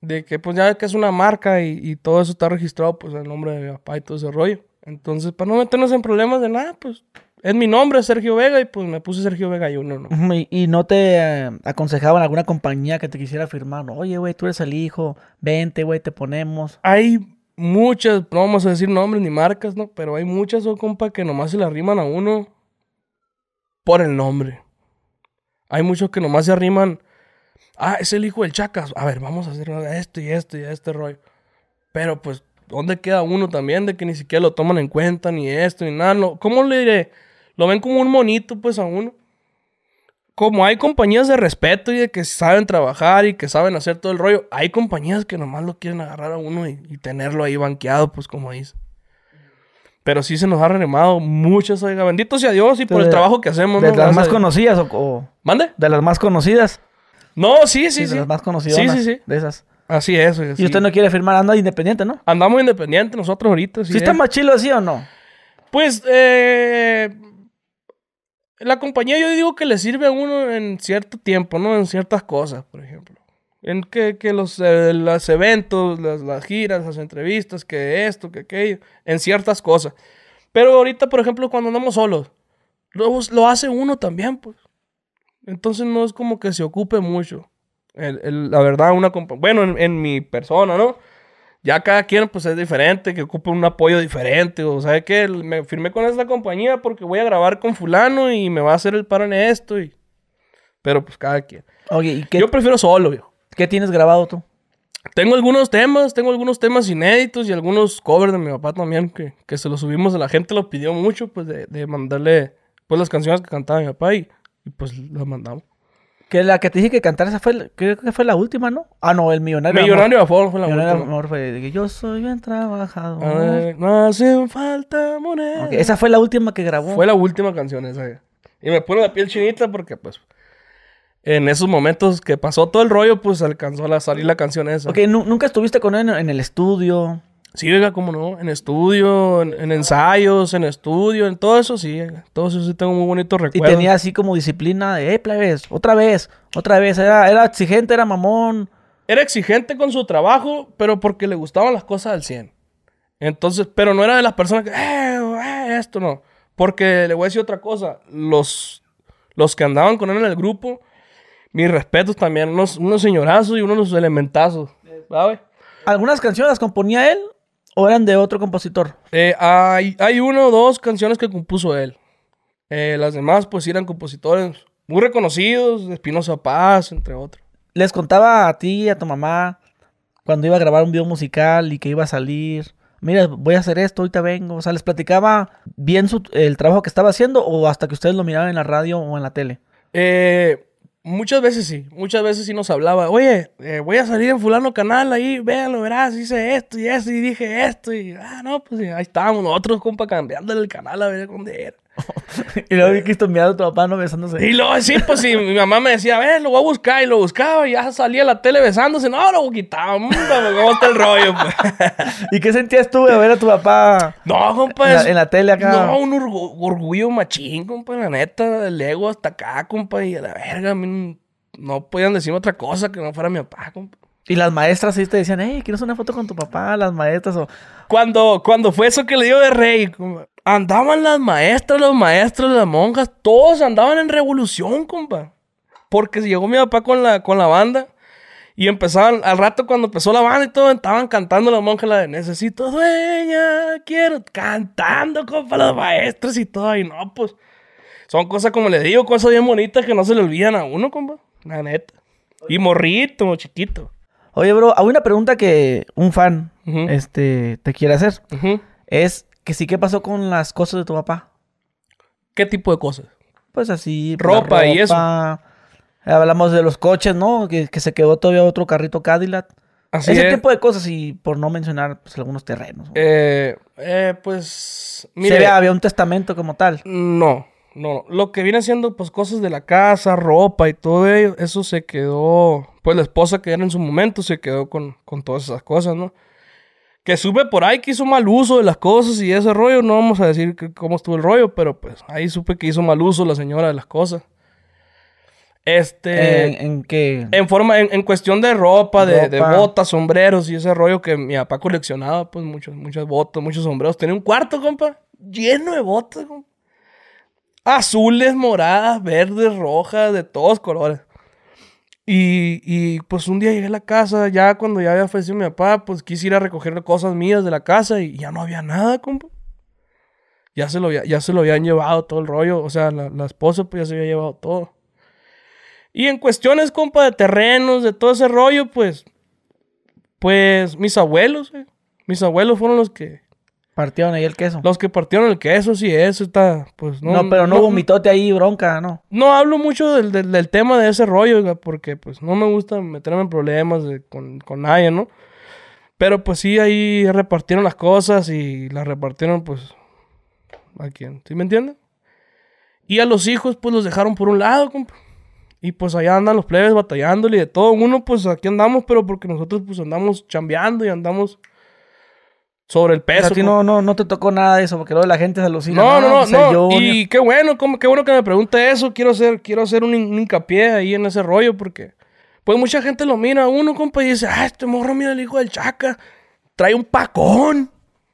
De que pues ya que es una marca y, y todo eso está registrado pues el nombre de mi papá y todo ese rollo. Entonces, para no meternos en problemas de nada, pues es mi nombre, Sergio Vega, y pues me puse Sergio Vega y uno, ¿no? Y no te eh, aconsejaban alguna compañía que te quisiera firmar. ¿no? Oye, güey, tú eres el hijo. Vente, güey, te ponemos. Hay muchas, no vamos a decir nombres ni marcas, ¿no? Pero hay muchas, oh, compa, que nomás se le arriman a uno por el nombre. Hay muchos que nomás se arriman. Ah, es el hijo del Chacas. A ver, vamos a hacer esto y esto y este rollo. Pero pues, ¿dónde queda uno también de que ni siquiera lo toman en cuenta, ni esto, ni nada? No, ¿Cómo le diré? Lo ven como un monito, pues, a uno. Como hay compañías de respeto y de que saben trabajar y que saben hacer todo el rollo, hay compañías que nomás lo quieren agarrar a uno y, y tenerlo ahí banqueado, pues, como dice. Pero sí se nos ha remado muchas, oiga, bendito sea Dios y por el trabajo que hacemos, De ¿no? las Gracias más conocidas o, o- ¿Mande? de las más conocidas. No, sí, sí, de sí. las más conocidas. Sí, sí, sí. De esas. Así es, oiga, Y sí. usted no quiere firmar, anda independiente, ¿no? Andamos independientes nosotros ahorita. ¿Sí sí está es. más chilo así o no? Pues, eh, la compañía yo digo que le sirve a uno en cierto tiempo, ¿no? En ciertas cosas, por ejemplo. En que, que los, eh, los eventos, las, las giras, las entrevistas, que esto, que aquello, en ciertas cosas. Pero ahorita, por ejemplo, cuando andamos solos, lo, lo hace uno también, pues. Entonces no es como que se ocupe mucho. El- el- la verdad, una bueno, en, en mi persona, ¿no? Ya cada quien pues es diferente, que ocupa un apoyo diferente. O sea, que me firmé con esta compañía porque voy a grabar con fulano y me va a hacer el paro en esto. Y... Pero pues cada quien. Oye, ¿y qué, Yo prefiero solo, viejo. qué tienes grabado tú? Tengo algunos temas, tengo algunos temas inéditos y algunos covers de mi papá también que, que se los subimos. La gente lo pidió mucho, pues, de, de mandarle pues las canciones que cantaba mi papá y, y, pues las mandamos. Que la que te dije que cantar esa fue, la- creo que fue la última, ¿no? Ah, no, el millonario. Amor. Millonario de Amor fue la Millonario última. Amor fue de que yo soy bien trabajador. Ay, no hacen falta moneda. Ok, esa fue la última que grabó. Fue la última canción esa. Y me pone la piel chinita porque, pues, en esos momentos que pasó todo el rollo, pues alcanzó a salir la canción esa. Ok, nu- nunca estuviste con él en el estudio. Sí, oiga, cómo no. En estudio, en, en ensayos, en estudio, en todo eso sí. Todo eso sí tengo muy bonitos Y recuerdos. tenía así como disciplina de, eh, plebes, otra vez, otra vez. Era, era exigente, era mamón. Era exigente con su trabajo, pero porque le gustaban las cosas al 100. Entonces, pero no era de las personas que, eh, eh, esto no. Porque le voy a decir otra cosa. Los, los que andaban con él en el grupo, mis respetos también, unos, unos señorazos y unos elementazos. ¿Sabes? ¿Algunas canciones las componía él o eran de otro compositor? Eh, hay, hay una o dos canciones que compuso él. Eh, las demás, pues, eran compositores muy reconocidos, de Espinosa Paz, entre otros. Les contaba a ti y a tu mamá cuando iba a grabar un video musical y que iba a salir. Mira, voy a hacer esto, ahorita vengo. O sea, les platicaba bien su- el trabajo que estaba haciendo o hasta que ustedes lo miraban en la radio o en la tele. Eh, muchas veces sí, muchas veces sí nos hablaba, oye, eh, voy a salir en fulano canal ahí, véanlo, verás, hice esto y esto y dije esto y, ah, no, pues ahí estábamos nosotros, compa, cambiándole el canal a ver dónde era. y luego vi que esto mirando a tu papá no besándose. Y luego sí, pues sí, mi mamá me decía, a ver, lo voy a buscar y lo buscaba y ya salía a la tele besándose, no, lo quitaba, mm, ¿cómo está el rollo? Pues? ¿Y qué sentías tú de ver a tu papá No, compa, en la, es- en la tele acá? No, un orgu- orgullo machín, compa, la neta, el ego hasta acá, compa, y a la verga, a mí no podían decirme otra cosa que no fuera mi papá, compa. Y las maestras sí te decían, hey, ¿quieres una foto con tu papá? Las maestras o... Cuando, cuando fue eso que le dio de rey, andaban las maestras, los maestros, las monjas, todos andaban en revolución, compa. Porque llegó mi papá con la, con la banda y empezaban, al rato cuando empezó la banda y todo, estaban cantando las monjas la de Necesito dueña, quiero, cantando, compa, los maestros y todo, y no, pues, son cosas como les digo, cosas bien bonitas que no se le olvidan a uno, compa, la neta. Y morrito, chiquito. Oye, bro, hay una pregunta que un fan este, te quiere hacer. Es que sí, ¿qué pasó con las cosas de tu papá? ¿Qué tipo de cosas? Pues así. pues, Ropa y eso. Hablamos de los coches, ¿no? Que, que se quedó todavía otro carrito Cadillac. Así Ese es. tipo de cosas y por no mencionar pues, algunos terrenos. Eh, eh, pues, Mire, mire, había un testamento como tal. no, no, lo que viene siendo, pues, cosas de la casa, ropa y todo ello, eso se quedó, pues, la esposa que era en su momento se quedó con, con todas esas cosas, ¿no? Que supe por ahí que hizo mal uso de las cosas y ese rollo, no vamos a decir que- cómo estuvo el rollo, pero, pues, ahí supe que hizo mal uso la señora de las cosas. Este. ¿En, en qué? En forma, en, en cuestión de ropa, de, de botas, sombreros y ese rollo que mi papá coleccionaba, pues muchos, muchas botas, muchos sombreros. Tenía un cuarto, compa, lleno de botas, compa. Azules, moradas, verdes, rojas, de todos colores. Y, y pues un día llegué a la casa, ya cuando ya había fallecido mi papá, pues quise ir a recoger cosas mías de la casa y ya no había nada, compa. Ya se lo, ya se lo habían llevado todo el rollo, o sea, la, la esposa pues ya se había llevado todo. Y en cuestiones, compa, de terrenos, de todo ese rollo, pues, pues mis abuelos, eh, mis abuelos fueron los que, Partieron ahí el queso. los que partieron el queso, sí, eso está, pues, no. No, pero no, hubo mitote ahí, bronca, ¿no? No hablo mucho del, del- del tema de ese rollo, oiga, porque pues no me gusta meterme en problemas de- con, con nadie, ¿no? Pero pues sí, ahí repartieron las cosas y las repartieron pues a quien, ¿sí me entienden? Y a los hijos pues los dejaron por un lado, compa. Y pues allá andan los plebes batallándole y de todo. Uno pues aquí andamos, pero porque nosotros pues andamos chambeando y andamos sobre el O peso. sea, a ti compa. no, no, no te tocó nada de eso, porque luego la gente se alucina. No, no, no. Y qué bueno, como- qué bueno que me pregunte eso. Quiero hacer, quiero hacer un, un hincapié ahí en ese rollo porque, pues mucha gente lo mira a uno, compa, y dice, ah, este morro, mira el hijo del chaca, trae un pacón.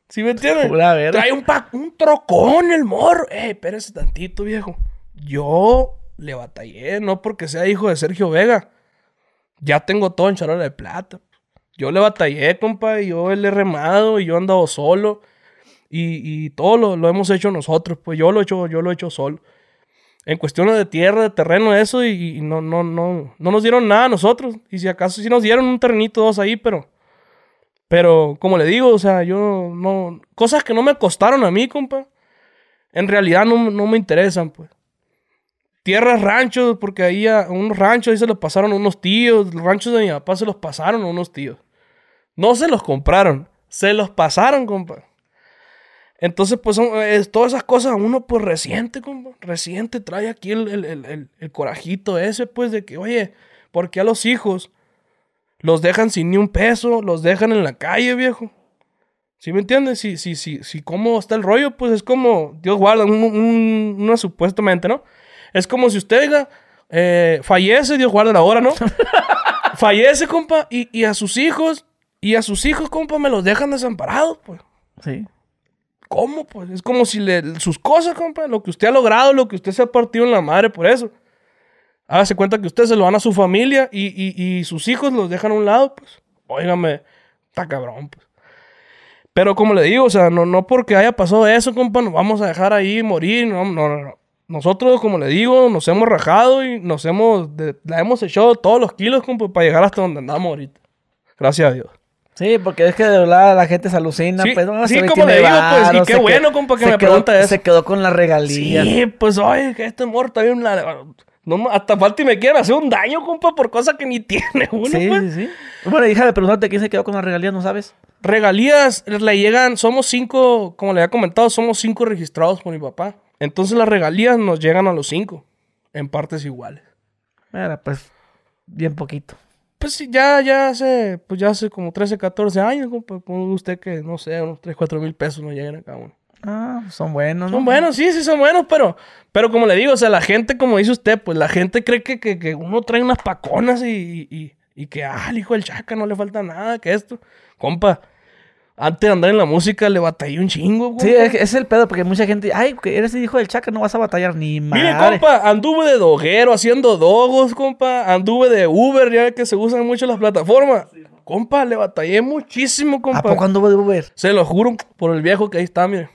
¿Sí me entiendes? Trae un, pa- un trocón el morro. Eh, espérese tantito, viejo. Yo le batallé, no porque sea hijo de Sergio Vega. Ya tengo todo en charola de plata. Yo le batallé, compa, y yo le he remado, y yo he andado solo. Y, y todo lo, lo hemos hecho nosotros, pues yo lo he hecho, yo lo he hecho solo. En cuestiones de tierra, de terreno, eso, y, no, no, no, no nos dieron nada a nosotros. Y si acaso sí nos dieron un terrenito dos ahí, pero, pero como le digo, o sea, yo no, cosas que no me costaron a mí, compa, en realidad no, no me interesan, pues. Tierras, ranchos, porque ahí a unos ranchos ahí se los pasaron a unos tíos, los ranchos de mi papá se los pasaron a unos tíos. No se los compraron, se los pasaron, compa. Entonces, pues, son, es- todas esas cosas uno, pues, reciente, compa. Reciente trae aquí el, el- el- corajito ese, pues, de que, oye, ¿por qué a los hijos los dejan sin ni un peso? Los dejan en la calle, viejo. ¿Sí me entiendes? Si, si, si, si, cómo está el rollo, pues, es como, Dios guarda, un- un- una supuestamente, ¿no? Es como si usted, diga, eh, fallece, Dios guarda la hora, ¿no? fallece, compa, y, y a sus hijos, y a sus hijos, compa, me los dejan desamparados, pues. Sí. ¿Cómo? Pues es como si le, sus cosas, compa, lo que usted ha logrado, lo que usted se ha partido en la madre por eso. Hágase cuenta que usted se lo dan a su familia y, y- y sus hijos los dejan a un lado, pues. Óigame, está cabrón, pues. Pero como le digo, o sea, no, no porque haya pasado eso, compa, nos vamos a dejar ahí morir. No, no, no. no. Nosotros, como le digo, nos hemos rajado y nos hemos, de- la hemos echado todos los kilos, compa, para llegar hasta donde andamos ahorita. Gracias a Dios. Sí, porque es que de verdad la gente se alucina. Sí, pues, no, sí, como le digo, pues, y qué bueno, quedó- compa, que me quedó- pregunta eso. Se quedó con las regalías. Sí, pues oye, que este la- no, ma- hasta falta y me quieren hacer un daño, compa, por cosas que ni tiene uno, Sí, pues. sí, sí. Bueno, hija de preguntarte quién se quedó con las regalías, ¿no sabes? Regalías le llegan, somos cinco, como le había comentado, somos cinco registrados por mi papá. Entonces las regalías nos llegan a los cinco, en partes iguales. Era pues bien poquito. Pues sí, ya, ya hace, pues ya hace como 13, 14 años, compa. Ponga usted que, no sé, unos 3, 4 mil pesos nos llegan a cada uno. Ah, son buenos, ¿no? Son buenos, sí, sí son buenos, pero, pero como le digo, o sea, la gente, como dice usted, pues la gente cree que, que, que uno trae unas paconas y, y, y que, ah, el hijo del chaca no le falta nada, que esto. Compa, antes de andar en la música le batallé un chingo, compa. Sí, es, es el pedo, porque mucha gente, ay, que eres el hijo del chaca, no vas a batallar ni Mire, madre. compa, anduve de doguero haciendo dogos, compa. Anduve de Uber, ya que se usan mucho las plataformas. Compa, le batallé muchísimo, ¿A compa. poco anduvo de Uber? Se lo juro por el viejo que ahí está, mire.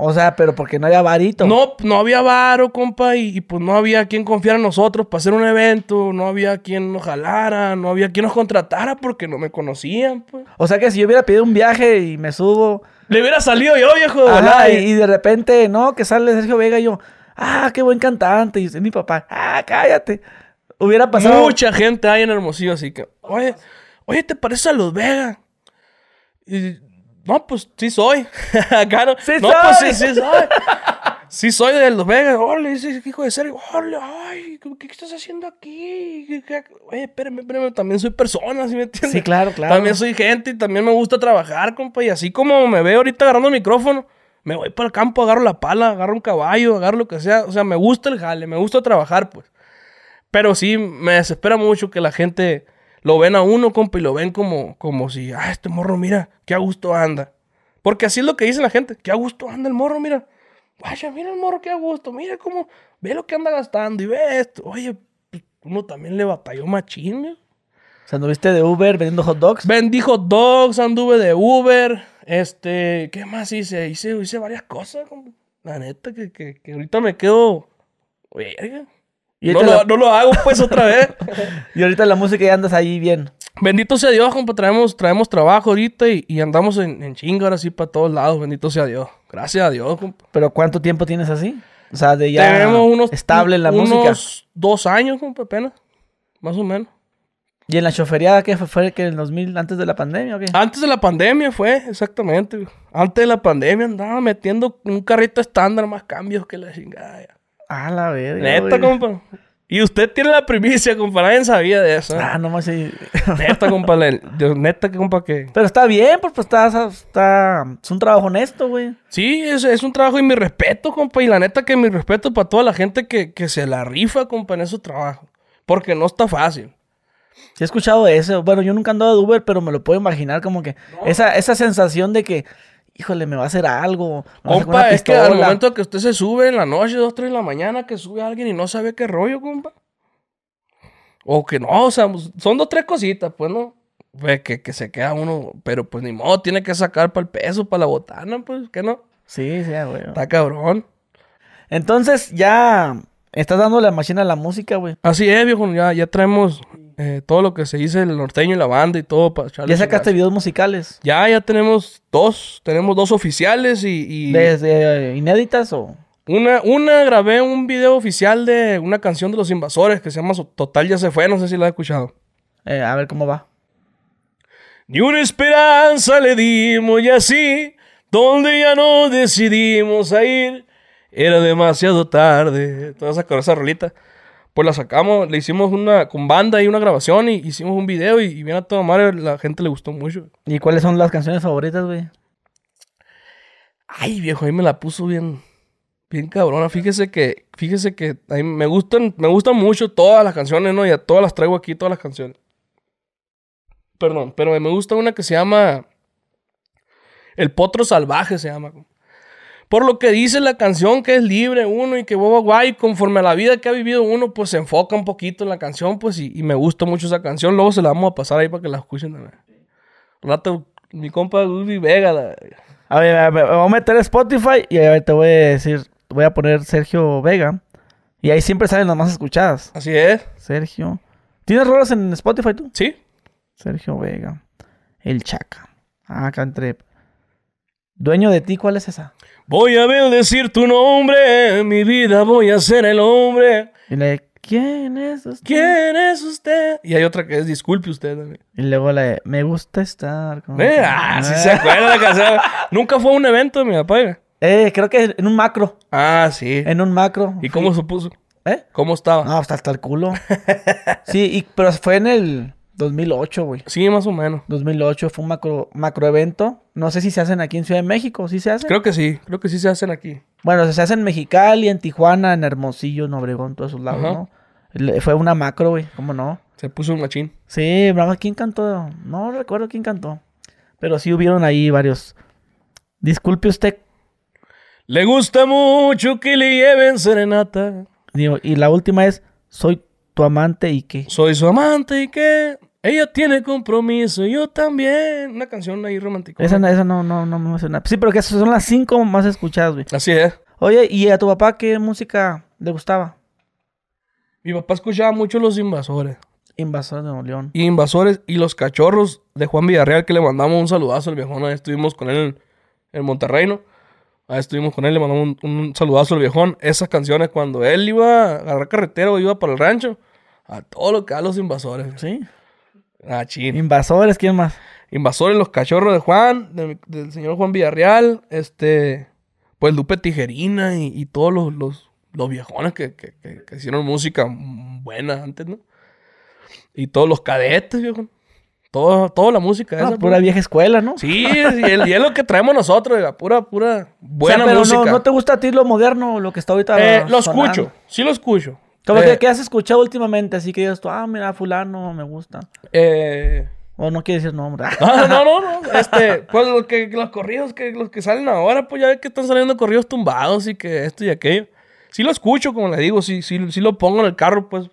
O sea, pero porque no había varito. No, no había varo, compa, y, y, pues no había quien confiar en nosotros para hacer un evento, no había quien nos jalara, no había quien nos contratara porque no me conocían, pues. O sea que si yo hubiera pedido un viaje y me subo, Le hubiera salido yo, viejo. de ajá, y, y- y de repente, no, que sale Sergio Vega y yo, ah, qué buen cantante. Y dice mi papá, ah, cállate. Hubiera pasado. Mucha gente hay en Hermosillo, así que, oye, oye, ¿te parece a Los Vega? Y, no, pues sí soy. ¡Sí no, pues soy! sí, sí soy. Sí soy de Los Vegas. Órale, ese hijo de serio. Órale, ay, ¿qué, qué estás haciendo aquí? ¿Qué- qué- Oye, espérame, espérame, también soy persona, ¿sí me entiendes? Sí, claro, claro. También soy gente y también me gusta trabajar, compa. Y así como me veo ahorita agarrando el micrófono, me voy para el campo, agarro la pala, agarro un caballo, agarro lo que sea. O sea, me gusta el jale, me gusta trabajar, pues. Pero sí, me desespera mucho que la gente lo ven a uno, compa, y lo ven como, como si, ah, este morro, mira, qué a gusto anda. Porque así es lo que dice la gente, qué a gusto anda el morro, mira. Vaya, mira el morro, qué a gusto, mira cómo, ve lo que anda gastando y ve esto. Oye, pues, uno también le batalló machín, ¿no? O sea, ¿anduviste de Uber vendiendo hot dogs? Vendí hot dogs, anduve de Uber, este, ¿qué más hice? Hice, hice varias cosas, compa. La neta, que, que, que ahorita me quedo, verga. Y No lo, la- no lo hago pues otra vez. Y ahorita la música ya andas ahí bien. Bendito sea Dios, compa. Traemos, traemos trabajo ahorita y, y andamos en, en chinga ahora sí para todos lados. Bendito sea Dios. Gracias a Dios, compa. ¿Pero cuánto tiempo tienes así? O sea, de ya Tenemos unos, estable en la unos música. dos años, compa, apenas. Más o menos. ¿Y en la chofería qué fue? ¿Fue que en el 2000 antes de la pandemia o qué? Antes de la pandemia fue, exactamente. Antes de la pandemia andaba metiendo un carrito estándar más cambios que la chingada. ya. Ah, la verga. Neta, güey. compa. Y usted tiene la primicia, compa. Nadie sabía de eso. Ah, no más sí. Neta, compa. le- neta, compa, que... Pero está bien, pues, pues está, está. Es un trabajo honesto, güey. Sí, es, es un trabajo y mi respeto, compa. Y la neta que mi respeto para toda la gente que, que se la rifa, compa, en ese trabajo. Porque no está fácil. Sí he escuchado eso. Bueno, yo nunca he andado de Uber, pero me lo puedo imaginar como que esa, esa sensación de que, híjole, me va a hacer algo. Compa, es que al momento que usted se sube en la noche, dos, tres de la mañana, que sube alguien y no sabe qué rollo, compa. O que no, o sea, pues, son dos, tres cositas, pues, ¿no? Ve que, que se queda uno, pero pues ni modo, tiene que sacar para el peso, para la botana, pues, que no. Sí, sí, güey. Está cabrón. Entonces ya estás dando la máquina a la música, güey. Así es, viejo, ya, ya traemos eh, todo lo que se dice el norteño y la banda y todo para Ya sacaste videos musicales. Ya, ya tenemos dos, tenemos dos oficiales y, y ¿Desde inéditas o...? una, una grabé un video oficial de una canción de los invasores que se llama Total ya se fue, no sé si la has escuchado. eh, a ver cómo va. Ni una esperanza le dimos y así, donde ya nos decidimos a ir, era demasiado tarde. Toda esa, esa rolita. Pues la sacamos, le hicimos una con banda y una grabación y hicimos un video y, y bien a toda madre, la gente le gustó mucho. ¿Y cuáles son las canciones favoritas, güey? Ay, viejo, ahí me la puso bien, bien cabrona. Fíjese que, fíjese que a mí me gustan, me gustan mucho todas las canciones, ¿no? Y a todas las traigo aquí, todas las canciones. Perdón, pero me gusta una que se llama El Potro Salvaje, se llama. Por lo que dice la canción que es libre uno y que guau, guay, conforme a la vida que ha vivido uno, pues se enfoca un poquito en la canción, pues, y, y me gusta mucho esa canción. Luego se la vamos a pasar ahí para que la escuchen. Un rato, mi compa Ubi Vega, la- A ver, a ver, voy a meter Spotify y a ver, te voy a decir, voy a poner Sergio Vega. Y ahí siempre salen las más escuchadas. así es, Sergio. ¿Tienes rolas en Spotify tú? ¿sí? Sergio Vega. El Chaca. Ah, acá entre. Dueño de ti, ¿cuál es esa? Voy a bendecir tu nombre, mi vida voy a ser el hombre. Y la de, ¿quién es usted? ¿Quién es usted? Y hay otra que es disculpe usted también. Y luego la de, me gusta estar con... Eh, ah, sí se acuerda la canción. Nunca fue a un evento de mi papá. Eh, creo que en un macro. Ah, sí. En un macro. ¿Y cómo se puso? ¿Eh? ¿Cómo estaba? No, hasta, hasta el culo. sí, y, pero fue en el 2008, güey. Sí, más o menos. 2008 fue un macro, macro evento. No sé si se hacen aquí en Ciudad de México. ¿Sí se hacen? Creo que sí. Creo que sí se hacen aquí. Bueno, se hacen en Mexicali, en Tijuana, en Hermosillo, en Obregón, todos esos lados, Ajá. ¿no? Le- Fue una macro, güey. ¿Cómo no? Se puso un machín. Sí, bravo, ¿quién cantó? No recuerdo quién cantó. Pero sí hubieron ahí varios. Disculpe usted. Le gusta mucho que le lleven serenata. Digo, y la última es, soy tu amante y qué. Soy su amante y que ella tiene compromiso. Yo también. Una canción ahí romántica. Esa, no- esa no, no, no me suena. Sí, pero que son las cinco más escuchadas, güey. Así es. Oye, ¿y a tu papá qué música le gustaba? Mi papá escuchaba mucho Los Invasores. Invasor de Nuevo León. Y Invasores y Los Cachorros de Juan Villarreal, que le mandamos un saludazo al viejón. Ahí estuvimos con él en, Monterrey, ¿no? Ahí estuvimos con él, le mandamos un, un saludazo al viejón. Esas canciones, cuando él iba a agarrar carretera o iba para el rancho, a todo lo que da Los Invasores. Sí. Ah, chin. Invasores, ¿quién más? Invasores, Los Cachorros de Juan, de del señor Juan Villarreal, este... Pues Lupe Tijerina y, y todos los, los, los viejones que, que, que- que hicieron música buena antes, ¿no? Y todos los cadetes, viejo. Todo, toda la música Ah, esa. pura pues. vieja escuela, ¿no? Sí, y es, y es lo que traemos nosotros, oiga, pura, pura O sea, buena pero música. No, no te gusta a ti lo moderno, lo que está ahorita Eh, lo sonando? escucho, sí lo escucho. Como Eh. que, ¿qué has escuchado últimamente? Así que digas tú, ah, mira, fulano, me gusta. Eh, O no quiere decir nombre. no, no, no, no. Este, pues los, que, los corridos que, los que salen ahora, pues ya ves que están saliendo corridos tumbados y que esto y aquello. Sí lo escucho, como le digo, sí, sí, sí lo pongo en el carro, pues.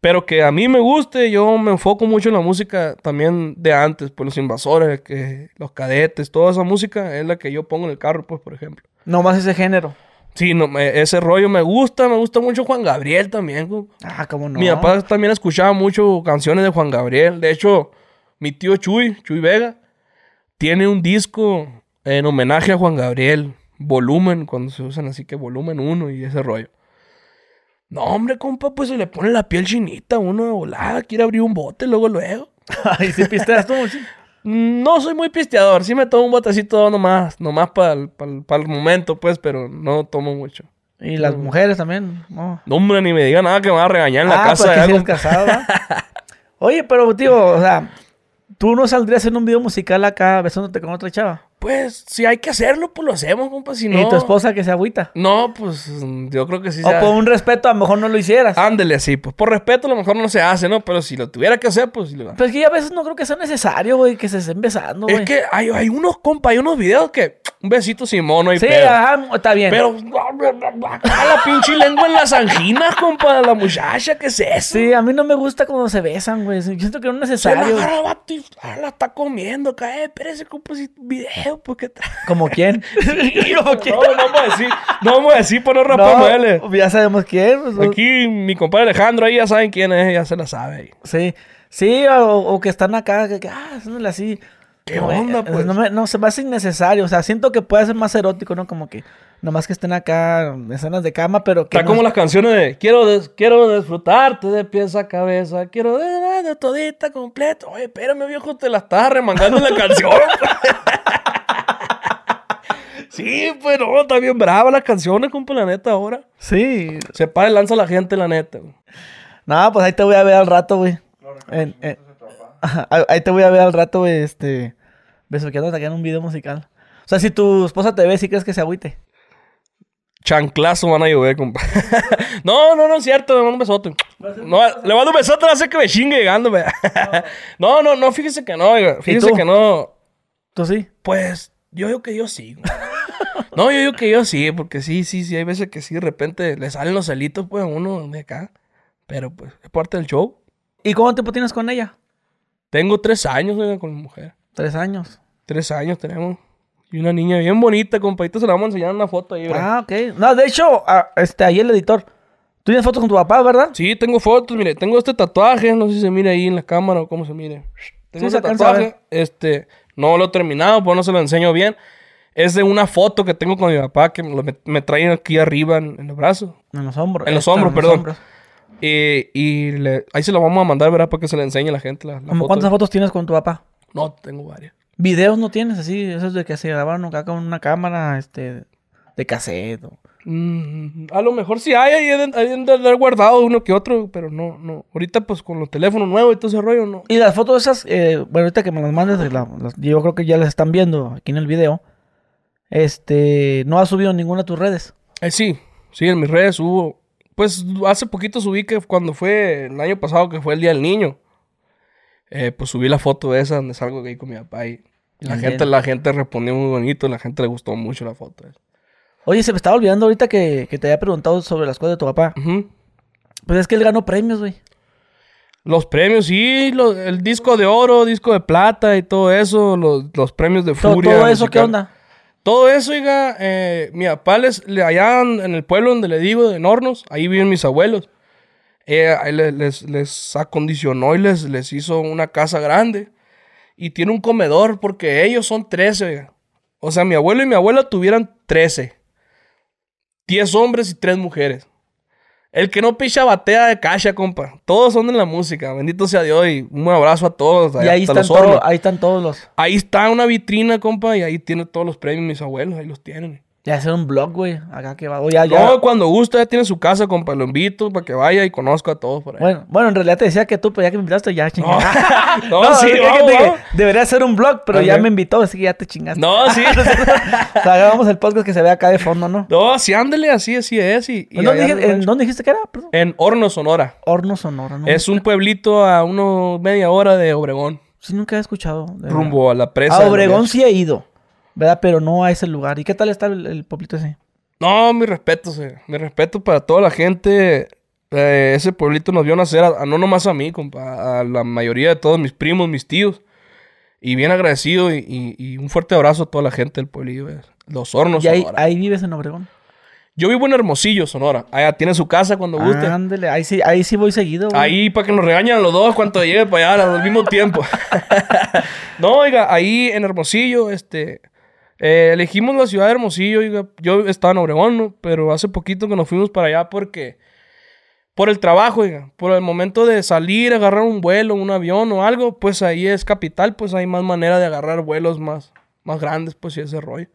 Pero que a mí me guste, yo me enfoco mucho en la música también de antes, pues los invasores, que, los cadetes, toda esa música es la que yo pongo en el carro, pues, por ejemplo. No más ese género. Sí, no, me- ese rollo me gusta, me gusta mucho Juan Gabriel también. Ah, cómo no. Mi papá también escuchaba mucho canciones de Juan Gabriel. De hecho, mi tío Chuy, Chuy Vega, tiene un disco en homenaje a Juan Gabriel. Volumen, cuando se usan así que volumen 1 y ese rollo. No, hombre, compa, pues se le pone la piel chinita uno de volada. Quiere abrir un bote luego, luego. Ay, sí pisteas tú. No soy muy pisteador. Sí me tomo un botecito nomás. Nomás para el momento, pues, pero no tomo mucho. Y las mujeres también. No. No, hombre, ni me diga nada que me va a regañar en la ah, casa. pues de algo. casado. Oye, pero, tío, o sea, ¿tú no saldrías en un video musical acá besándote con otra chava? Pues, si hay que hacerlo, pues lo hacemos, compa. Si no... ¿Y tu esposa que se agüita? No, pues mm, yo creo que sí. O sea- por un respeto, a lo mejor no lo hicieras. Ándele así, pues por respeto a lo mejor no se hace, ¿no? Pero si lo tuviera que hacer, pues sí lo Pero es que a veces no creo que sea necesario, güey, que se estén besando, güey. Es que hay, hay unos, compa, hay unos videos que un besito sin mono y Sí, pedo. ajá, está bien. Pero acá la pinche lengua en las anginas, compa, la muchacha, ¿qué es eso? Sí, a mí no me gusta cuando se besan, güey. Siento que no es Se la necesario. y ah, la está comiendo acá. Eh, espérese, compa, si video, pues qué trae. ¿Como quién? ¿Como quién? No, no vamos a decir, no vamos a decir por no rapamuele. No, ya sabemos quién. pues, Aquí mi compadre Alejandro ahí ya saben quién es, ya se la sabe. Sí, sí, o, o que están acá, que, ah, haciéndole así. ¿Qué No, onda, eh, pues? No, me- no, se me hace innecesario. O sea, siento que puede ser más erótico, ¿no? Como que nomás que estén acá en escenas de cama, pero que. Está no- como las canciones de quiero, des- quiero disfrutarte de pies a cabeza, quiero de, de- de todita completo. Oye, espérame, viejo, te la estás remangando en la canción. sí, pues no, está bien brava las canciones, compa, la neta, ahora. Sí. Se para y lanza la gente, la neta. güey. No, pues ahí te voy a ver al rato, güey. En- en- ahí ahí te voy a ver al rato, güey, este. Besuqueándote acá en un video musical. O sea, si tu esposa te ve, ¿sí crees que se agüite? Chanclazo van a llover, compa. no, no, no es cierto, le mando un besote. No, le mando un besote, va a hacer que me chingue llegando, güey. no, no, no, fíjese que no, oiga. Fíjese que no. ¿Tú sí? Pues yo digo que yo sí. güey. No, yo digo que yo sí, porque sí, sí, sí, hay veces que sí, de repente le salen los celitos, pues, a uno de acá. Pero pues, es parte del show. ¿Y cuánto tiempo tienes con ella? Tengo tres años, oiga, con mi mujer. Tres años. Tres años tenemos. Y una niña bien bonita, compadito, se la vamos a enseñar en una foto ahí, ¿verdad? Ah, ok. No, de hecho, ah, este, ahí el editor. Tú tienes fotos con tu papá, ¿verdad? Sí, tengo fotos, mire, tengo este tatuaje, no sé si se mire ahí en la cámara o cómo se mire. Tengo Sí, se este alcanza a tatuaje, este, no lo he terminado, pues no se lo enseño bien. Es de una foto que tengo con mi papá que me, traen aquí arriba en, en el brazo. En los hombros. En los Esta, hombros, perdón. Eh, y le- ahí se lo vamos a mandar, ¿verdad? Para que se le enseñe a la gente la, la ¿Cómo foto. cuántas fotos tienes con tu papá? No, tengo varias. ¿Videos no tienes así? Esos de que se grabaron acá con una cámara, este, de cassette. o- Mm, a lo mejor sí hay, ahí de haber guardado uno que otro, pero no, no. Ahorita pues con los teléfonos nuevos y todo ese rollo, no. Y las fotos esas, eh, bueno, ahorita que me las mandes, las- yo creo que ya las están viendo aquí en el video. Este, no has subido ninguna a tus redes. Eh, sí, sí, en mis redes hubo. Pues hace poquito subí que cuando fue el año pasado, que fue el Día del Niño. eh, pues subí la foto esa donde salgo ahí con mi papá y la Bien. gente, la gente respondió muy bonito, la gente le gustó mucho la foto. esa. Oye, se me estaba olvidando ahorita que, que te había preguntado sobre las cosas de tu papá. Pues es que él ganó premios, güey. Los premios, sí, lo- el disco de oro, disco de plata y todo eso, los, los premios de Todo, furia. todo eso, ¿qué onda? Todo eso, oiga, eh, mi papá les, le- allá en, en el pueblo donde le digo, de Hornos, ahí viven mis abuelos. Eh, les acondicionó y les, les hizo una casa grande. Y tiene un comedor porque ellos son 13, oiga. O sea, mi abuelo y mi abuela tuvieran 13. 10 hombres y 3 mujeres. El que no picha batea de cacha, compa. Todos son de la música. Bendito sea Dios y un abrazo a todos. Y ahí están, todos, ahí están todos los... Ahí está una vitrina, compa, y ahí tiene todos los premios mis abuelos, ahí los tienen. Ya hacer un blog, güey. Acá que va. O ya, ya. No, cuando gusta, ya tiene su casa, compa. Lo invito para que vaya y conozca a todos por ahí. Bueno, bueno, en realidad te decía que tú, pero ya que me invitaste, ya chingaste. No, no, sí, vamos, que. Debería hacer un blog, pero Ajá. ya me invitó, así que ya te chingaste. No, sí. O sea, hagamos el podcast que se ve acá de fondo, ¿no? no, sí, ándale, así, así es. Y, y ¿En, dónde dije- en dijiste que era? Perdón. En Horno, Sonora. Horno Sonora, ¿no? Es un pueblito a unos media hora de Obregón. Sí, nunca he escuchado. Rumbo a la presa. A Obregón sí he ido, ¿verdad? Pero no a ese lugar. ¿Y qué tal está el, el pueblito ese? No, mi respeto, sí. Mi respeto para toda la gente. Eh, ese pueblito nos vio nacer, a, a no nomás a mí, compa, a la mayoría de todos mis primos, mis tíos. Y bien agradecido y, y- y un fuerte abrazo a toda la gente del pueblillo. eh. Los hornos, y ahí, ahí vives en Obregón. Yo vivo en Hermosillo, Sonora. Allá tiene su casa cuando guste. Ándale, ahí sí, ahí sí voy seguido, güey. Ahí para que nos regañen los dos cuando llegue para allá al mismo tiempo. no, oiga, ahí en Hermosillo, este, eh, elegimos la ciudad de Hermosillo, yo estaba en Obregón, pero hace poquito que nos fuimos para allá porque, por el trabajo, oiga, por el momento de salir, agarrar un vuelo, un avión o algo, pues ahí es capital, pues hay más manera de agarrar vuelos más, más grandes, pues y ese rollo.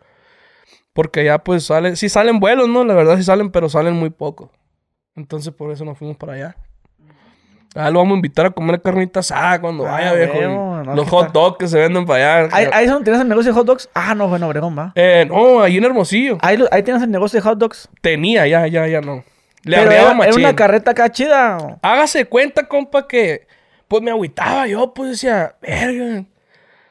Porque allá pues salen, sí salen vuelos, ¿no? La verdad sí salen, pero salen muy pocos. Entonces por eso nos fuimos para allá. Ah, lo vamos a invitar a comer carnita asada cuando Ah, vaya, viejo. no, los hot está- dogs que se venden para allá. ¿Ahí, ahí es donde tienes el negocio de hot dogs? Ah, no, bueno, Obregón, va. Eh, no, ahí en Hermosillo. Ahí, ahí tienes el negocio de hot dogs. Tenía, ya, ya, ya no. Le Pero era, era una carreta acá chida. Hágase cuenta, compa, que pues me agüitaba yo, pues decía, verga,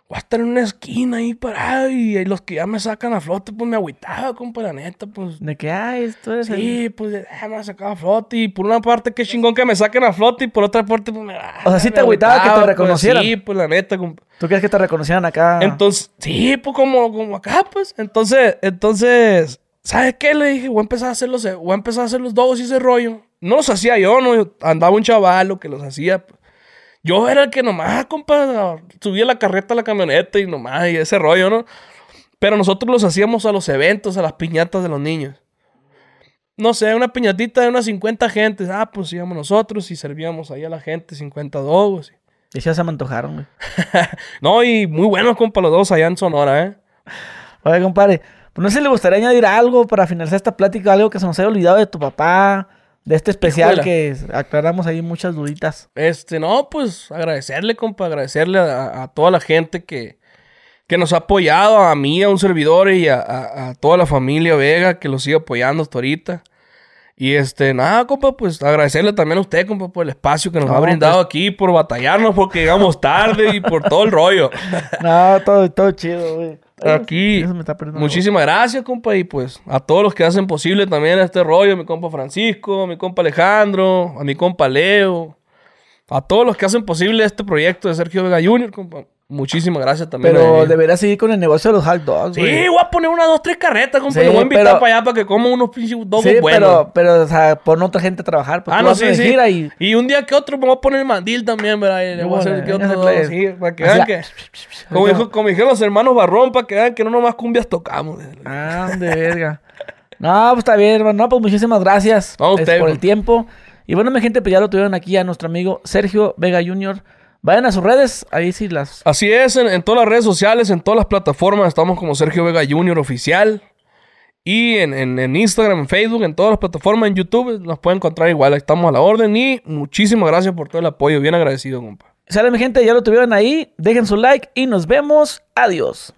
voy a estar en una esquina ahí parado y, los que ya me sacan a flote, pues me agüitaba, compa, la neta, pues. De que, ay, esto es el... Sí, pues ah, me sacaba a flote y por una parte qué chingón que me saquen a flote y por otra parte pues me... O sea, sí te agüitaba que te pues, reconocieran. sí, pues la neta, compa. ¿Tú crees que te reconocieran acá? Entonces, sí, pues como, como acá, pues. Entonces, entonces, ¿sabes qué? Le dije, voy a empezar a hacer los, voy a empezar a hacer los dogos y ese rollo. No los hacía yo, no. Andaba un chavalo que los hacía. pues. Yo era el que nomás, compa, subía la carreta a la camioneta y nomás, y ese rollo, ¿no? Pero nosotros los hacíamos a los eventos, a las piñatas de los niños. No sé, una piñatita de unas 50 gentes. Ah, pues íbamos nosotros y servíamos ahí a la gente 50 dogos. Y ya se me antojaron, güey. No, y muy buenos, compa, los dos allá en Sonora, ¿eh? Oye, compadre, pues no sé si le gustaría añadir algo para finalizar esta plática, algo que se nos haya olvidado de tu papá, de este especial que aclaramos ahí muchas duditas. Este, no, pues agradecerle, compa, agradecerle a, a toda la gente que, que nos ha apoyado, a mí, a un servidor y a, a- a toda la familia Vega que lo sigue apoyando hasta ahorita. Y este, nada, compa, pues agradecerle también a usted, compa, por el espacio que nos No, ha brindado pues- aquí, por batallarnos, porque llegamos tarde y por todo el rollo. No, todo, todo chido, güey. Aquí, eso me está perdiendo la muchísimas gracias, compa, y pues a todos los que hacen posible también este rollo, a mi compa Francisco, a mi compa Alejandro, a mi compa Leo, a todos los que hacen posible este proyecto de Sergio Vega Jr., compa. Muchísimas gracias también. Pero ellos. debería seguir con el negocio de los hot dogs, Sí, güey. voy a poner unas dos, tres carretas, compa. Sí, Lo voy a invitar pero- para allá para que coma unos pinches dogos Sí, buenos. pero, pero, o sea, pon otra gente a trabajar. Pues Ah, no, sí, sí. y... Y un día que otro me voy a poner el mandil también, ¿verdad? Y le voy a hacer que otro dos, sí, para que vean la- que... Como, dijo- como dijeron los hermanos Barrón, para que vean que no nomás cumbias tocamos. Ah, de verga. No, pues está bien, hermano. No, pues muchísimas gracias No, usted, por el tiempo. Y bueno, mi gente, pues ya lo tuvieron aquí a nuestro amigo Sergio Vega Jr. Vayan a sus redes, ahí sí las... Así es, en, en todas las redes sociales, en todas las plataformas, estamos como Sergio Vega Jr. Oficial. Y en, en- en Instagram, en Facebook, en todas las plataformas, en YouTube, nos pueden encontrar igual. Estamos a la orden y muchísimas gracias por todo el apoyo. Bien agradecido, compa. Sale mi gente, ya lo tuvieron ahí. Dejen su like y nos vemos. Adiós.